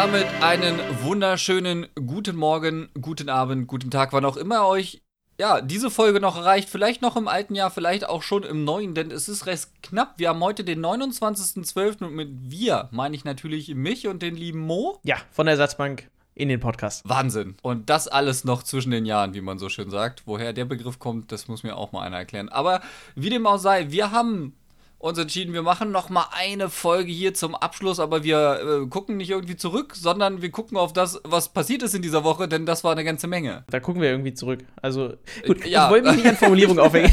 damit einen wunderschönen guten Morgen, guten Abend, guten Tag, wann auch immer euch ja, diese Folge noch erreicht. Vielleicht noch im alten Jahr, vielleicht auch schon im neuen, denn es ist recht knapp. Wir haben heute den 29.12. und mit wir meine ich natürlich mich und den lieben Mo. Ja, von der Ersatzbank in den Podcast. Wahnsinn. Und das alles noch zwischen den Jahren, wie man so schön sagt. Woher der Begriff kommt, das muss mir auch mal einer erklären. Aber wie dem auch sei, wir haben uns entschieden, wir machen noch mal eine Folge hier zum Abschluss, aber wir äh, gucken nicht irgendwie zurück, sondern wir gucken auf das, was passiert ist in dieser Woche, denn das war eine ganze Menge. Da gucken wir irgendwie zurück. Also gut, ja. ich wollte mich nicht an Formulierung aufhängen.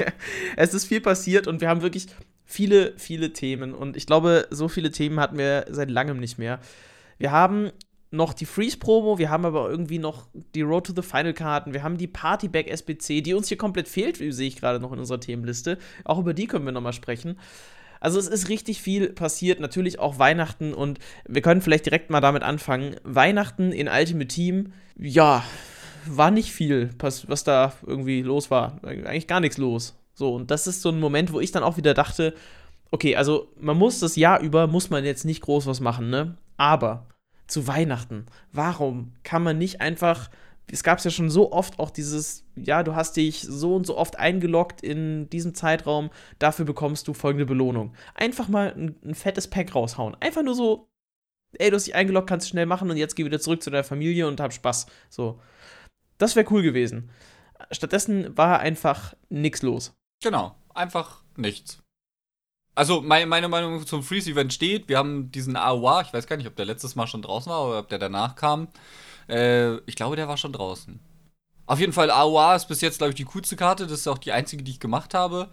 es ist viel passiert und wir haben wirklich viele, viele Themen und ich glaube, so viele Themen hatten wir seit langem nicht mehr. Wir haben noch die Freeze-Promo, wir haben aber irgendwie noch die Road to the Final-Karten, wir haben die Partyback SBC, die uns hier komplett fehlt, sehe ich gerade noch in unserer Themenliste. Auch über die können wir nochmal sprechen. Also es ist richtig viel passiert, natürlich auch Weihnachten und wir können vielleicht direkt mal damit anfangen. Weihnachten in Ultimate Team, ja, war nicht viel, was da irgendwie los war. Eigentlich gar nichts los. So, und das ist so ein Moment, wo ich dann auch wieder dachte, okay, also man muss das Jahr über, muss man jetzt nicht groß was machen, ne? Aber zu Weihnachten. Warum kann man nicht einfach, es gab es ja schon so oft auch dieses, ja, du hast dich so und so oft eingeloggt in diesem Zeitraum, dafür bekommst du folgende Belohnung. Einfach mal ein, ein fettes Pack raushauen. Einfach nur so, ey, du hast dich eingeloggt, kannst du schnell machen und jetzt geh wieder zurück zu deiner Familie und hab Spaß. So. Das wäre cool gewesen. Stattdessen war einfach nichts los. Genau, einfach nichts. Also meine, meine Meinung zum Freeze-Event steht, wir haben diesen AOA, ich weiß gar nicht, ob der letztes Mal schon draußen war oder ob der danach kam. Äh, ich glaube, der war schon draußen. Auf jeden Fall, AOA ist bis jetzt, glaube ich, die coolste Karte. Das ist auch die einzige, die ich gemacht habe.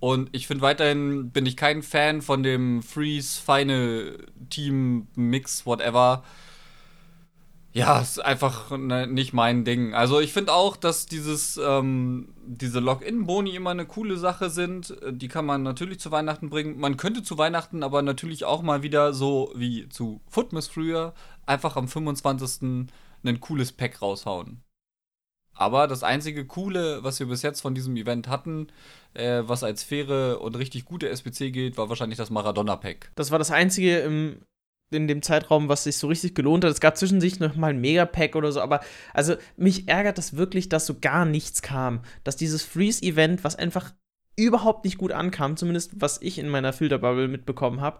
Und ich finde weiterhin, bin ich kein Fan von dem Freeze Final Team Mix, whatever. Ja, ist einfach ne, nicht mein Ding. Also ich finde auch, dass dieses, ähm, diese Login-Boni immer eine coole Sache sind. Die kann man natürlich zu Weihnachten bringen. Man könnte zu Weihnachten aber natürlich auch mal wieder so wie zu Footmas früher einfach am 25. ein cooles Pack raushauen. Aber das einzige Coole, was wir bis jetzt von diesem Event hatten, äh, was als faire und richtig gute SPC gilt, war wahrscheinlich das Maradona-Pack. Das war das einzige im in dem Zeitraum, was sich so richtig gelohnt hat. Es gab zwischen sich noch mal ein Megapack oder so, aber also mich ärgert das wirklich, dass so gar nichts kam. Dass dieses Freeze-Event, was einfach überhaupt nicht gut ankam, zumindest was ich in meiner Filterbubble mitbekommen habe,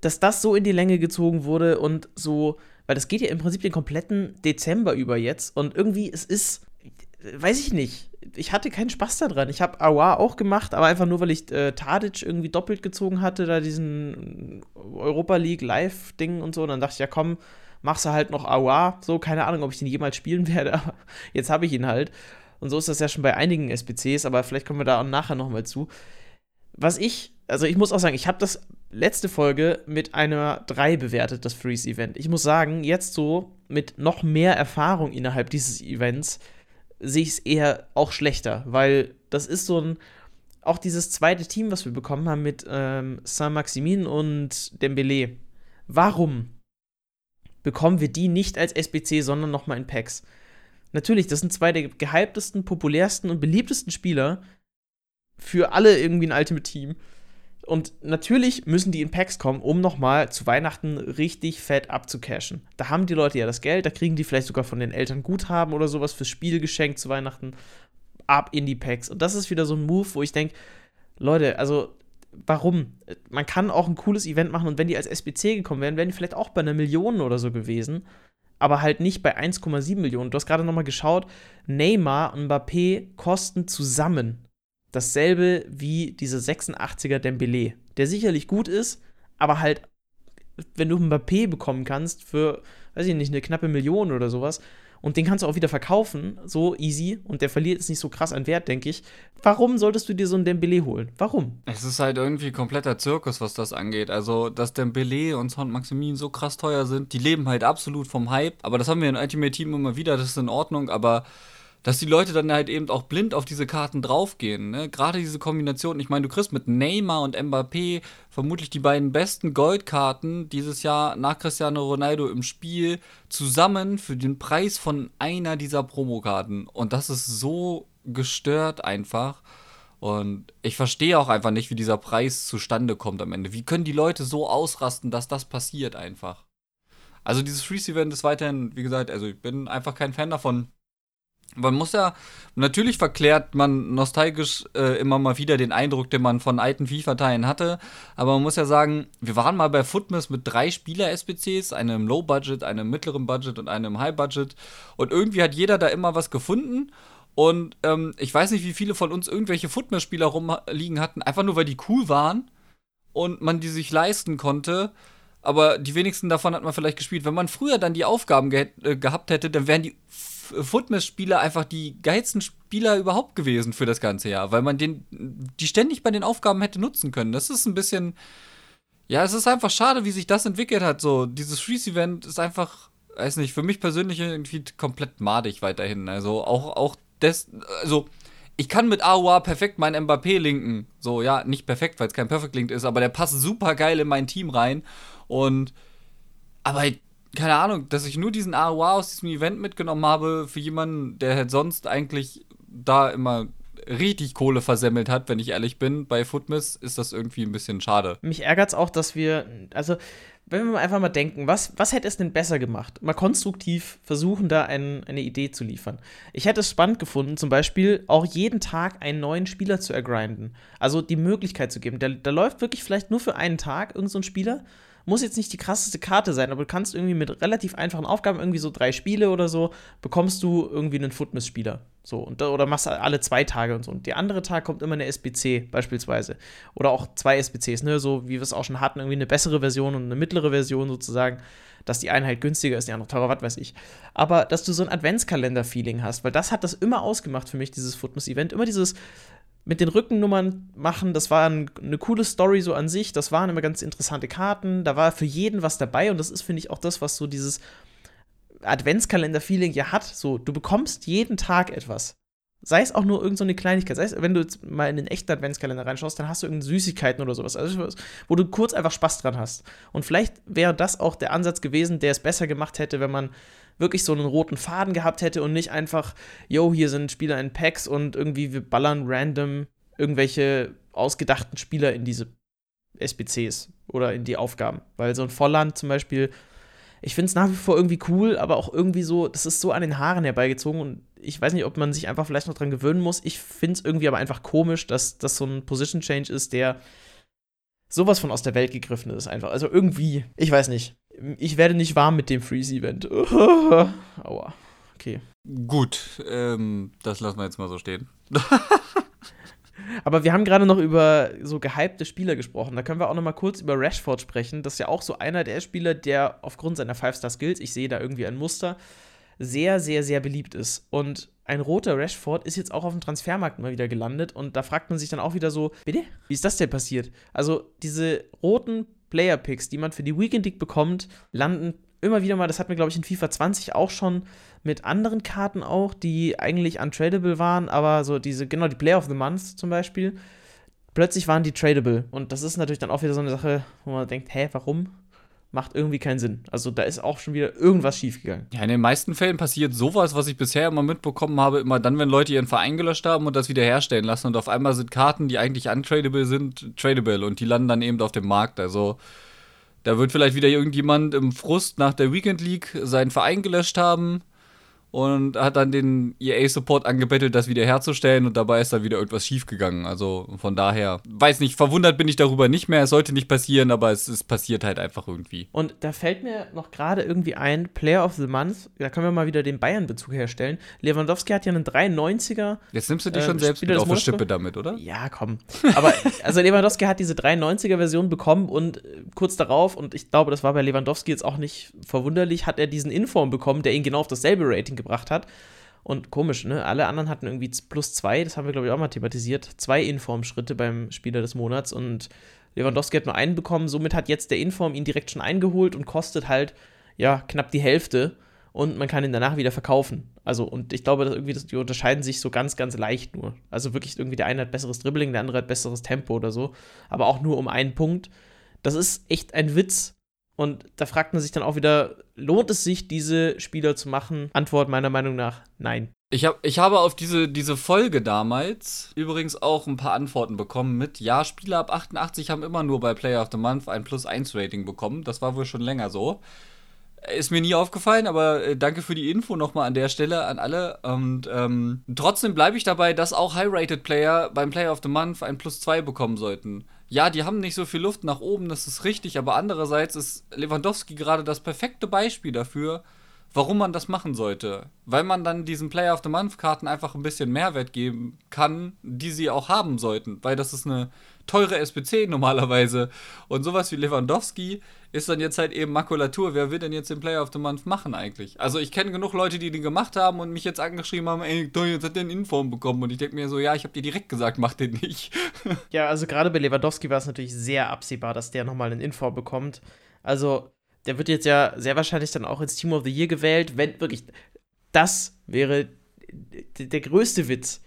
dass das so in die Länge gezogen wurde und so, weil das geht ja im Prinzip den kompletten Dezember über jetzt und irgendwie es ist, weiß ich nicht, ich hatte keinen Spaß daran. Ich habe Awa auch gemacht, aber einfach nur, weil ich äh, Tadic irgendwie doppelt gezogen hatte, da diesen Europa League Live-Ding und so. Und dann dachte ich, ja komm, machst du halt noch Awa. So, keine Ahnung, ob ich den jemals spielen werde, aber jetzt habe ich ihn halt. Und so ist das ja schon bei einigen SPCs, aber vielleicht kommen wir da auch nachher nochmal zu. Was ich, also ich muss auch sagen, ich habe das letzte Folge mit einer 3 bewertet, das Freeze-Event. Ich muss sagen, jetzt so mit noch mehr Erfahrung innerhalb dieses Events, sehe ich es eher auch schlechter, weil das ist so ein, auch dieses zweite Team, was wir bekommen haben mit ähm, Saint-Maximin und Dembele. Warum bekommen wir die nicht als SBC, sondern nochmal in Packs? Natürlich, das sind zwei der gehyptesten, populärsten und beliebtesten Spieler für alle irgendwie ein Ultimate Team. Und natürlich müssen die in Packs kommen, um nochmal zu Weihnachten richtig fett abzucashen. Da haben die Leute ja das Geld, da kriegen die vielleicht sogar von den Eltern Guthaben oder sowas fürs Spiel geschenkt zu Weihnachten. Ab in die Packs. Und das ist wieder so ein Move, wo ich denke, Leute, also warum? Man kann auch ein cooles Event machen und wenn die als SBC gekommen wären, wären die vielleicht auch bei einer Million oder so gewesen. Aber halt nicht bei 1,7 Millionen. Du hast gerade nochmal geschaut, Neymar und Mbappé kosten zusammen dasselbe wie diese 86er Dembele, der sicherlich gut ist, aber halt, wenn du Mbappé bekommen kannst für, weiß ich nicht, eine knappe Million oder sowas, und den kannst du auch wieder verkaufen, so easy, und der verliert jetzt nicht so krass an Wert, denke ich. Warum solltest du dir so ein Dembele holen? Warum? Es ist halt irgendwie kompletter Zirkus, was das angeht. Also, dass Dembele und Son Maximin so krass teuer sind, die leben halt absolut vom Hype. Aber das haben wir in Ultimate Team immer wieder, das ist in Ordnung, aber dass die Leute dann halt eben auch blind auf diese Karten draufgehen. Ne? Gerade diese Kombination, ich meine, du kriegst mit Neymar und Mbappé vermutlich die beiden besten Goldkarten dieses Jahr nach Cristiano Ronaldo im Spiel zusammen für den Preis von einer dieser Promokarten. Und das ist so gestört einfach. Und ich verstehe auch einfach nicht, wie dieser Preis zustande kommt am Ende. Wie können die Leute so ausrasten, dass das passiert einfach? Also dieses Freeze-Event ist weiterhin, wie gesagt, also ich bin einfach kein Fan davon. Man muss ja, natürlich verklärt man nostalgisch äh, immer mal wieder den Eindruck, den man von alten FIFA-Teilen hatte. Aber man muss ja sagen, wir waren mal bei Footmiss mit drei Spieler-SBCs, einem Low-Budget, einem mittleren Budget und einem High-Budget. Und irgendwie hat jeder da immer was gefunden. Und ähm, ich weiß nicht, wie viele von uns irgendwelche Footmiss-Spieler rumliegen hatten, einfach nur weil die cool waren und man die sich leisten konnte aber die wenigsten davon hat man vielleicht gespielt. Wenn man früher dann die Aufgaben ge äh, gehabt hätte, dann wären die Footmiss-Spieler einfach die geilsten Spieler überhaupt gewesen für das ganze Jahr, weil man den, die ständig bei den Aufgaben hätte nutzen können. Das ist ein bisschen, ja, es ist einfach schade, wie sich das entwickelt hat. So, dieses Freeze-Event ist einfach, weiß nicht, für mich persönlich irgendwie komplett madig weiterhin. Also auch, auch das, also ich kann mit AOA perfekt mein Mbappé linken. So, ja, nicht perfekt, weil es kein Perfect Link ist, aber der passt super geil in mein Team rein. Und aber keine Ahnung, dass ich nur diesen AOA aus diesem Event mitgenommen habe für jemanden, der halt sonst eigentlich da immer richtig Kohle versemmelt hat, wenn ich ehrlich bin, bei Footmiss ist das irgendwie ein bisschen schade. Mich ärgert es auch, dass wir, also wenn wir einfach mal denken, was, was hätte es denn besser gemacht? Mal konstruktiv versuchen, da ein, eine Idee zu liefern. Ich hätte es spannend gefunden, zum Beispiel auch jeden Tag einen neuen Spieler zu ergrinden. Also die Möglichkeit zu geben. Da, da läuft wirklich vielleicht nur für einen Tag irgendein so Spieler muss jetzt nicht die krasseste Karte sein, aber du kannst irgendwie mit relativ einfachen Aufgaben, irgendwie so drei Spiele oder so, bekommst du irgendwie einen Footmiss-Spieler. So, und, oder machst alle zwei Tage und so. Und der andere Tag kommt immer eine SBC beispielsweise. Oder auch zwei SBCs, ne? So wie wir es auch schon hatten, irgendwie eine bessere Version und eine mittlere Version sozusagen, dass die eine halt günstiger ist, die andere teurer, was weiß ich. Aber dass du so ein Adventskalender-Feeling hast, weil das hat das immer ausgemacht für mich, dieses Footmiss-Event. Immer dieses, mit den Rückennummern machen, das war ein, eine coole Story so an sich. Das waren immer ganz interessante Karten. Da war für jeden was dabei und das ist, finde ich, auch das, was so dieses Adventskalender-Feeling ja hat. So, du bekommst jeden Tag etwas. Sei es auch nur irgendeine so Kleinigkeit. Sei es, wenn du jetzt mal in den echten Adventskalender reinschaust, dann hast du irgendeine Süßigkeiten oder sowas. Also, wo du kurz einfach Spaß dran hast. Und vielleicht wäre das auch der Ansatz gewesen, der es besser gemacht hätte, wenn man wirklich so einen roten Faden gehabt hätte und nicht einfach, yo, hier sind Spieler in Packs und irgendwie wir ballern random irgendwelche ausgedachten Spieler in diese SBCs oder in die Aufgaben. Weil so ein Volland zum Beispiel, ich finde es nach wie vor irgendwie cool, aber auch irgendwie so, das ist so an den Haaren herbeigezogen und ich weiß nicht, ob man sich einfach vielleicht noch dran gewöhnen muss. Ich finde es irgendwie aber einfach komisch, dass das so ein Position Change ist, der sowas von aus der Welt gegriffen ist einfach. Also irgendwie, ich weiß nicht. Ich werde nicht warm mit dem Freeze-Event. Aua. Okay. Gut, ähm, das lassen wir jetzt mal so stehen. Aber wir haben gerade noch über so gehypte Spieler gesprochen. Da können wir auch noch mal kurz über Rashford sprechen. Das ist ja auch so einer der Spieler, der aufgrund seiner Five-Star-Skills, ich sehe da irgendwie ein Muster, sehr, sehr, sehr beliebt ist. Und ein roter Rashford ist jetzt auch auf dem Transfermarkt mal wieder gelandet und da fragt man sich dann auch wieder so, bitte? Wie ist das denn passiert? Also diese roten Player-Picks, die man für die Weekend League bekommt, landen immer wieder mal, das hatten wir glaube ich in FIFA 20 auch schon mit anderen Karten auch, die eigentlich untradable waren, aber so diese, genau, die Player of the Month zum Beispiel, plötzlich waren die tradable und das ist natürlich dann auch wieder so eine Sache, wo man denkt, hä, warum? Macht irgendwie keinen Sinn. Also da ist auch schon wieder irgendwas schiefgegangen. Ja, in den meisten Fällen passiert sowas, was ich bisher immer mitbekommen habe, immer dann, wenn Leute ihren Verein gelöscht haben und das wieder herstellen lassen und auf einmal sind Karten, die eigentlich untradable sind, tradable und die landen dann eben auf dem Markt. Also da wird vielleicht wieder irgendjemand im Frust nach der Weekend League seinen Verein gelöscht haben und hat dann den EA-Support angebettelt, das wieder herzustellen und dabei ist dann wieder irgendwas schiefgegangen. Also von daher, weiß nicht, verwundert bin ich darüber nicht mehr. Es sollte nicht passieren, aber es, es passiert halt einfach irgendwie. Und da fällt mir noch gerade irgendwie ein, Player of the Month, da können wir mal wieder den Bayern-Bezug herstellen. Lewandowski hat ja einen 93er. Jetzt nimmst du dich äh, schon selbst mit auf die Schippe damit, oder? Ja, komm. Aber also Lewandowski hat diese 93er-Version bekommen und äh, kurz darauf, und ich glaube, das war bei Lewandowski jetzt auch nicht verwunderlich, hat er diesen Inform bekommen, der ihn genau auf dasselbe Rating gebracht gebracht hat. Und komisch, ne? Alle anderen hatten irgendwie plus zwei, das haben wir, glaube ich, auch mal thematisiert. Zwei Inform-Schritte beim Spieler des Monats und Lewandowski hat nur einen bekommen. Somit hat jetzt der Inform ihn direkt schon eingeholt und kostet halt, ja, knapp die Hälfte. Und man kann ihn danach wieder verkaufen. Also, und ich glaube, dass irgendwie die unterscheiden sich so ganz, ganz leicht nur. Also wirklich irgendwie der eine hat besseres Dribbling, der andere hat besseres Tempo oder so. Aber auch nur um einen Punkt. Das ist echt ein Witz, und da fragt man sich dann auch wieder, lohnt es sich, diese Spieler zu machen? Antwort meiner Meinung nach, nein. Ich, hab, ich habe auf diese, diese Folge damals übrigens auch ein paar Antworten bekommen mit, ja, Spieler ab 88 haben immer nur bei Player of the Month ein Plus 1 Rating bekommen. Das war wohl schon länger so. Ist mir nie aufgefallen, aber äh, danke für die Info nochmal an der Stelle an alle. Und ähm, trotzdem bleibe ich dabei, dass auch High-Rated-Player beim Player of the Month ein Plus 2 bekommen sollten. Ja, die haben nicht so viel Luft nach oben, das ist richtig, aber andererseits ist Lewandowski gerade das perfekte Beispiel dafür, warum man das machen sollte. Weil man dann diesen Player of the Month-Karten einfach ein bisschen Mehrwert geben kann, die sie auch haben sollten. Weil das ist eine teure SPC normalerweise. Und sowas wie Lewandowski ist dann jetzt halt eben Makulatur. Wer will denn jetzt den Player of the Month machen eigentlich? Also ich kenne genug Leute, die den gemacht haben und mich jetzt angeschrieben haben, ey, jetzt hat der einen Inform bekommen. Und ich denke mir so, ja, ich habe dir direkt gesagt, mach den nicht. ja, also gerade bei Lewandowski war es natürlich sehr absehbar, dass der nochmal einen Inform bekommt. Also der wird jetzt ja sehr wahrscheinlich dann auch ins Team of the Year gewählt, wenn wirklich das wäre der größte Witz,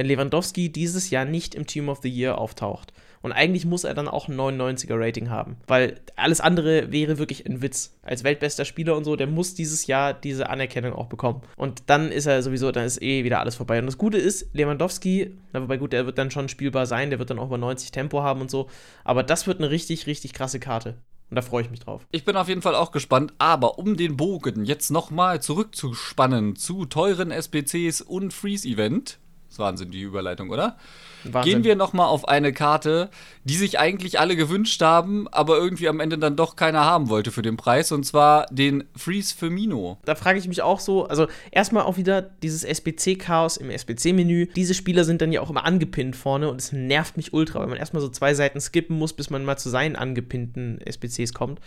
wenn Lewandowski dieses Jahr nicht im Team of the Year auftaucht. Und eigentlich muss er dann auch ein 99er Rating haben, weil alles andere wäre wirklich ein Witz. Als weltbester Spieler und so, der muss dieses Jahr diese Anerkennung auch bekommen. Und dann ist er sowieso, dann ist eh wieder alles vorbei. Und das Gute ist, Lewandowski, na, wobei gut, der wird dann schon spielbar sein, der wird dann auch über 90 Tempo haben und so. Aber das wird eine richtig, richtig krasse Karte. Und da freue ich mich drauf. Ich bin auf jeden Fall auch gespannt, aber um den Bogen jetzt nochmal zurückzuspannen zu teuren SPCs und Freeze-Event, das ist Wahnsinn, die Überleitung, oder? Wahnsinn. Gehen wir nochmal auf eine Karte, die sich eigentlich alle gewünscht haben, aber irgendwie am Ende dann doch keiner haben wollte für den Preis, und zwar den Freeze Firmino. Da frage ich mich auch so, also erstmal auch wieder dieses SBC-Chaos im SBC-Menü. Diese Spieler sind dann ja auch immer angepinnt vorne und es nervt mich ultra, weil man erstmal so zwei Seiten skippen muss, bis man mal zu seinen angepinnten SBCs kommt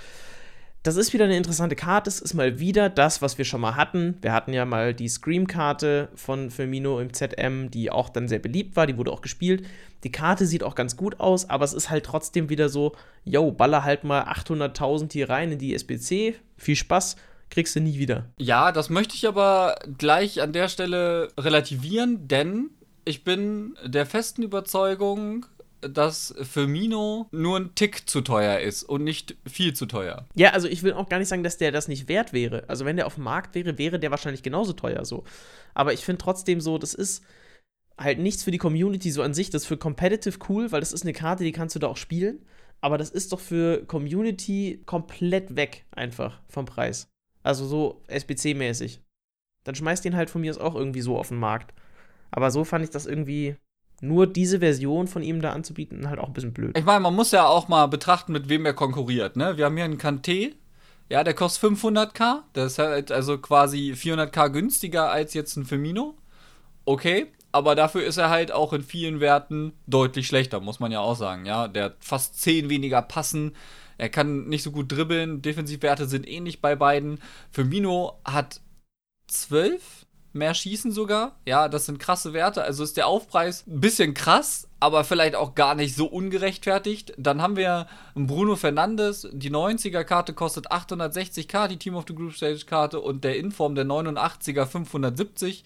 das ist wieder eine interessante Karte. Es ist mal wieder das, was wir schon mal hatten. Wir hatten ja mal die Scream-Karte von Firmino im ZM, die auch dann sehr beliebt war. Die wurde auch gespielt. Die Karte sieht auch ganz gut aus, aber es ist halt trotzdem wieder so: yo, baller halt mal 800.000 hier rein in die SBC. Viel Spaß. Kriegst du nie wieder. Ja, das möchte ich aber gleich an der Stelle relativieren, denn ich bin der festen Überzeugung, dass Firmino nur ein Tick zu teuer ist und nicht viel zu teuer. Ja, also ich will auch gar nicht sagen, dass der das nicht wert wäre. Also wenn der auf dem Markt wäre, wäre der wahrscheinlich genauso teuer so. Aber ich finde trotzdem so, das ist halt nichts für die Community so an sich. Das ist für Competitive cool, weil das ist eine Karte, die kannst du da auch spielen. Aber das ist doch für Community komplett weg einfach vom Preis. Also so SBC-mäßig. Dann schmeißt den halt von mir aus auch irgendwie so auf den Markt. Aber so fand ich das irgendwie nur diese Version von ihm da anzubieten, halt auch ein bisschen blöd. Ich meine, man muss ja auch mal betrachten, mit wem er konkurriert. Ne? Wir haben hier einen Kanté, ja, der kostet 500k. Der ist halt also quasi 400k günstiger als jetzt ein Firmino. Okay, aber dafür ist er halt auch in vielen Werten deutlich schlechter, muss man ja auch sagen. Ja, der hat fast 10 weniger passen. Er kann nicht so gut dribbeln. Defensivwerte sind ähnlich bei beiden. Firmino hat 12 mehr schießen sogar. Ja, das sind krasse Werte. Also ist der Aufpreis ein bisschen krass, aber vielleicht auch gar nicht so ungerechtfertigt. Dann haben wir Bruno Fernandes. Die 90er-Karte kostet 860k, die Team of the Group Stage-Karte und der Inform der 89er 570.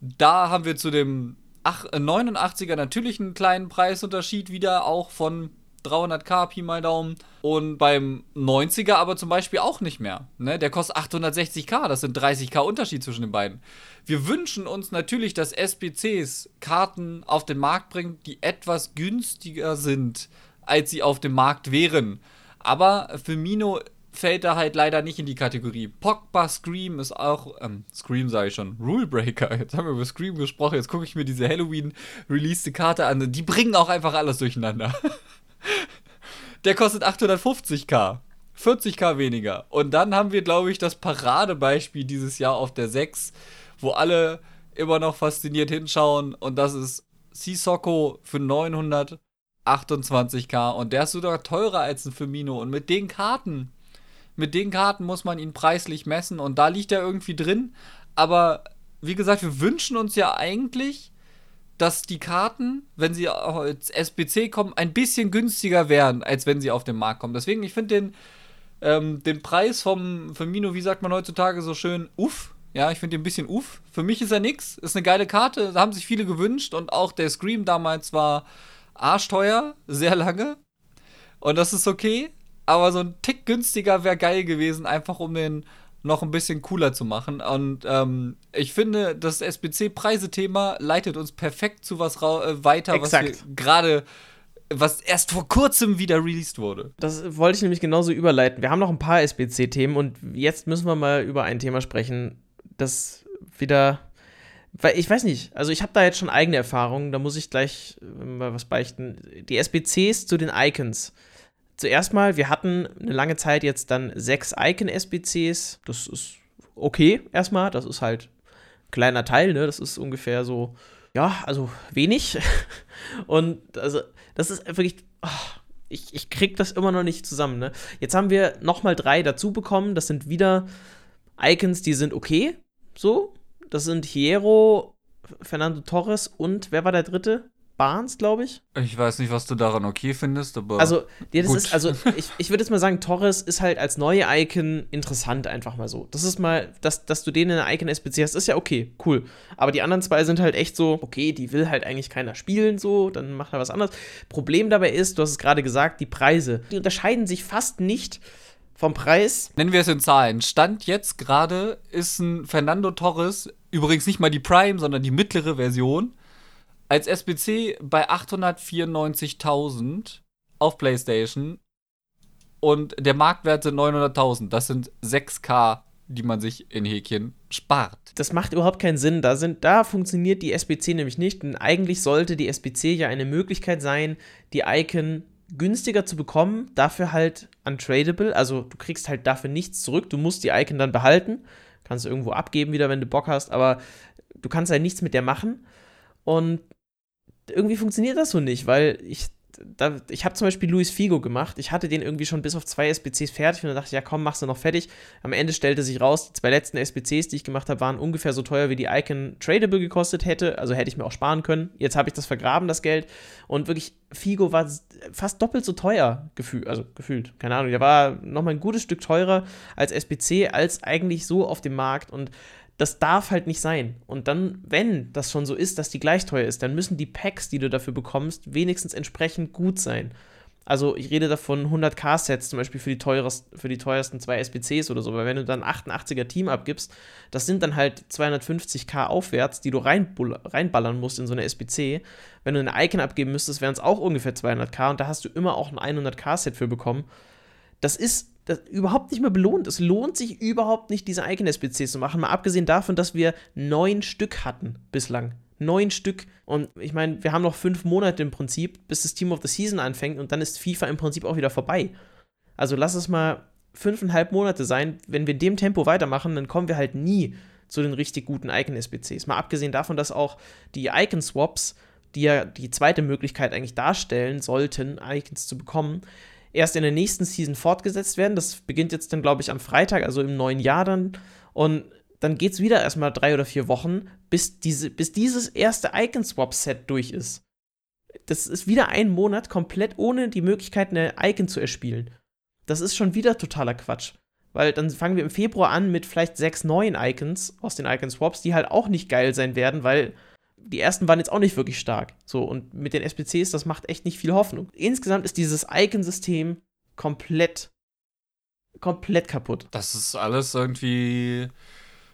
Da haben wir zu dem 89er natürlich einen kleinen Preisunterschied wieder, auch von 300k Pi mal Daumen. Und beim 90er aber zum Beispiel auch nicht mehr. Ne? Der kostet 860k, das sind 30k Unterschied zwischen den beiden. Wir wünschen uns natürlich, dass SPCs Karten auf den Markt bringen, die etwas günstiger sind, als sie auf dem Markt wären. Aber Firmino fällt da halt leider nicht in die Kategorie. Pogba Scream ist auch, ähm, Scream sage ich schon, Rulebreaker. Jetzt haben wir über Scream gesprochen, jetzt gucke ich mir diese Halloween-released Karte an. Die bringen auch einfach alles durcheinander. Der kostet 850k. 40k weniger. Und dann haben wir, glaube ich, das Paradebeispiel dieses Jahr auf der 6, wo alle immer noch fasziniert hinschauen. Und das ist Sissoko für 928k. Und der ist sogar teurer als ein Firmino. Und mit den Karten, mit den Karten muss man ihn preislich messen. Und da liegt er irgendwie drin. Aber wie gesagt, wir wünschen uns ja eigentlich, dass die Karten, wenn sie als SBC kommen, ein bisschen günstiger wären, als wenn sie auf den Markt kommen. Deswegen, ich finde den, ähm, den Preis vom Firmino, wie sagt man heutzutage so schön, uff. Ja, ich finde den ein bisschen uff. Für mich ist er nix. Ist eine geile Karte, da haben sich viele gewünscht und auch der Scream damals war arschteuer, sehr lange. Und das ist okay. Aber so ein Tick günstiger wäre geil gewesen, einfach um den noch ein bisschen cooler zu machen. Und ähm, ich finde, das SBC-Preisethema leitet uns perfekt zu was äh, weiter, Exakt. was wir gerade was erst vor kurzem wieder released wurde. Das wollte ich nämlich genauso überleiten. Wir haben noch ein paar SBC-Themen und jetzt müssen wir mal über ein Thema sprechen, das wieder. Weil ich weiß nicht, also ich habe da jetzt schon eigene Erfahrungen, da muss ich gleich äh, mal was beichten. Die SBCs zu den Icons. Zuerst mal, wir hatten eine lange Zeit jetzt dann sechs Icon-SBCs. Das ist okay erstmal. Das ist halt ein kleiner Teil, ne? Das ist ungefähr so, ja, also wenig. Und also, das ist wirklich. Oh, ich, ich krieg das immer noch nicht zusammen, ne? Jetzt haben wir nochmal drei dazu bekommen. Das sind wieder Icons, die sind okay. So. Das sind Hierro, Fernando Torres und wer war der dritte? Barnes, glaube ich. Ich weiß nicht, was du daran okay findest, aber. Also, ja, das ist, also ich, ich würde jetzt mal sagen, Torres ist halt als neue Icon interessant, einfach mal so. Das ist mal, dass, dass du den in der Icon-SPC hast, ist ja okay, cool. Aber die anderen zwei sind halt echt so, okay, die will halt eigentlich keiner spielen, so, dann macht er was anderes. Problem dabei ist, du hast es gerade gesagt, die Preise. Die unterscheiden sich fast nicht vom Preis. Nennen wir es in Zahlen. Stand jetzt gerade ist ein Fernando Torres, übrigens nicht mal die Prime, sondern die mittlere Version, als SBC bei 894.000 auf PlayStation und der Marktwert sind 900.000. Das sind 6K, die man sich in Häkchen spart. Das macht überhaupt keinen Sinn. Da, sind, da funktioniert die SBC nämlich nicht. Denn eigentlich sollte die SBC ja eine Möglichkeit sein, die Icon günstiger zu bekommen, dafür halt untradable. Also du kriegst halt dafür nichts zurück. Du musst die Icon dann behalten. Kannst du irgendwo abgeben wieder, wenn du Bock hast, aber du kannst halt nichts mit der machen. Und irgendwie funktioniert das so nicht, weil ich ich habe zum Beispiel Luis Figo gemacht. Ich hatte den irgendwie schon bis auf zwei SBCs fertig und dann dachte ich, ja komm, machst du noch fertig. Am Ende stellte sich raus, die zwei letzten SBCs, die ich gemacht habe, waren ungefähr so teuer, wie die Icon Tradable gekostet hätte. Also hätte ich mir auch sparen können. Jetzt habe ich das vergraben, das Geld. Und wirklich, Figo war fast doppelt so teuer, gefühlt. Also gefühlt, keine Ahnung. Der war nochmal ein gutes Stück teurer als SBC, als eigentlich so auf dem Markt. Und das darf halt nicht sein. Und dann, wenn das schon so ist, dass die gleich teuer ist, dann müssen die Packs, die du dafür bekommst, wenigstens entsprechend gut sein. Also ich rede davon 100k-Sets zum Beispiel für die, teurest, für die teuersten zwei SBCs oder so, weil wenn du dann 88er Team abgibst, das sind dann halt 250k aufwärts, die du reinballern musst in so eine SBC. Wenn du eine Icon abgeben müsstest, wären es auch ungefähr 200k und da hast du immer auch ein 100k-Set für bekommen. Das ist das überhaupt nicht mehr belohnt. Es lohnt sich überhaupt nicht, diese eigenen SBCs zu machen. Mal abgesehen davon, dass wir neun Stück hatten bislang. Neun Stück. Und ich meine, wir haben noch fünf Monate im Prinzip, bis das Team of the Season anfängt und dann ist FIFA im Prinzip auch wieder vorbei. Also lass es mal fünfeinhalb Monate sein. Wenn wir in dem Tempo weitermachen, dann kommen wir halt nie zu den richtig guten Icon-SBCs. Mal abgesehen davon, dass auch die Icon-Swaps, die ja die zweite Möglichkeit eigentlich darstellen sollten, Icons zu bekommen, erst in der nächsten Season fortgesetzt werden. Das beginnt jetzt dann, glaube ich, am Freitag, also im neuen Jahr dann. Und dann geht es wieder erstmal drei oder vier Wochen, bis, diese, bis dieses erste Icon-Swap-Set durch ist. Das ist wieder ein Monat komplett ohne die Möglichkeit, eine Icon zu erspielen. Das ist schon wieder totaler Quatsch. Weil dann fangen wir im Februar an mit vielleicht sechs neuen Icons aus den Icon-Swaps, die halt auch nicht geil sein werden, weil die ersten waren jetzt auch nicht wirklich stark. So, und mit den SPCs, das macht echt nicht viel Hoffnung. Insgesamt ist dieses Icon-System komplett, komplett kaputt. Das ist alles irgendwie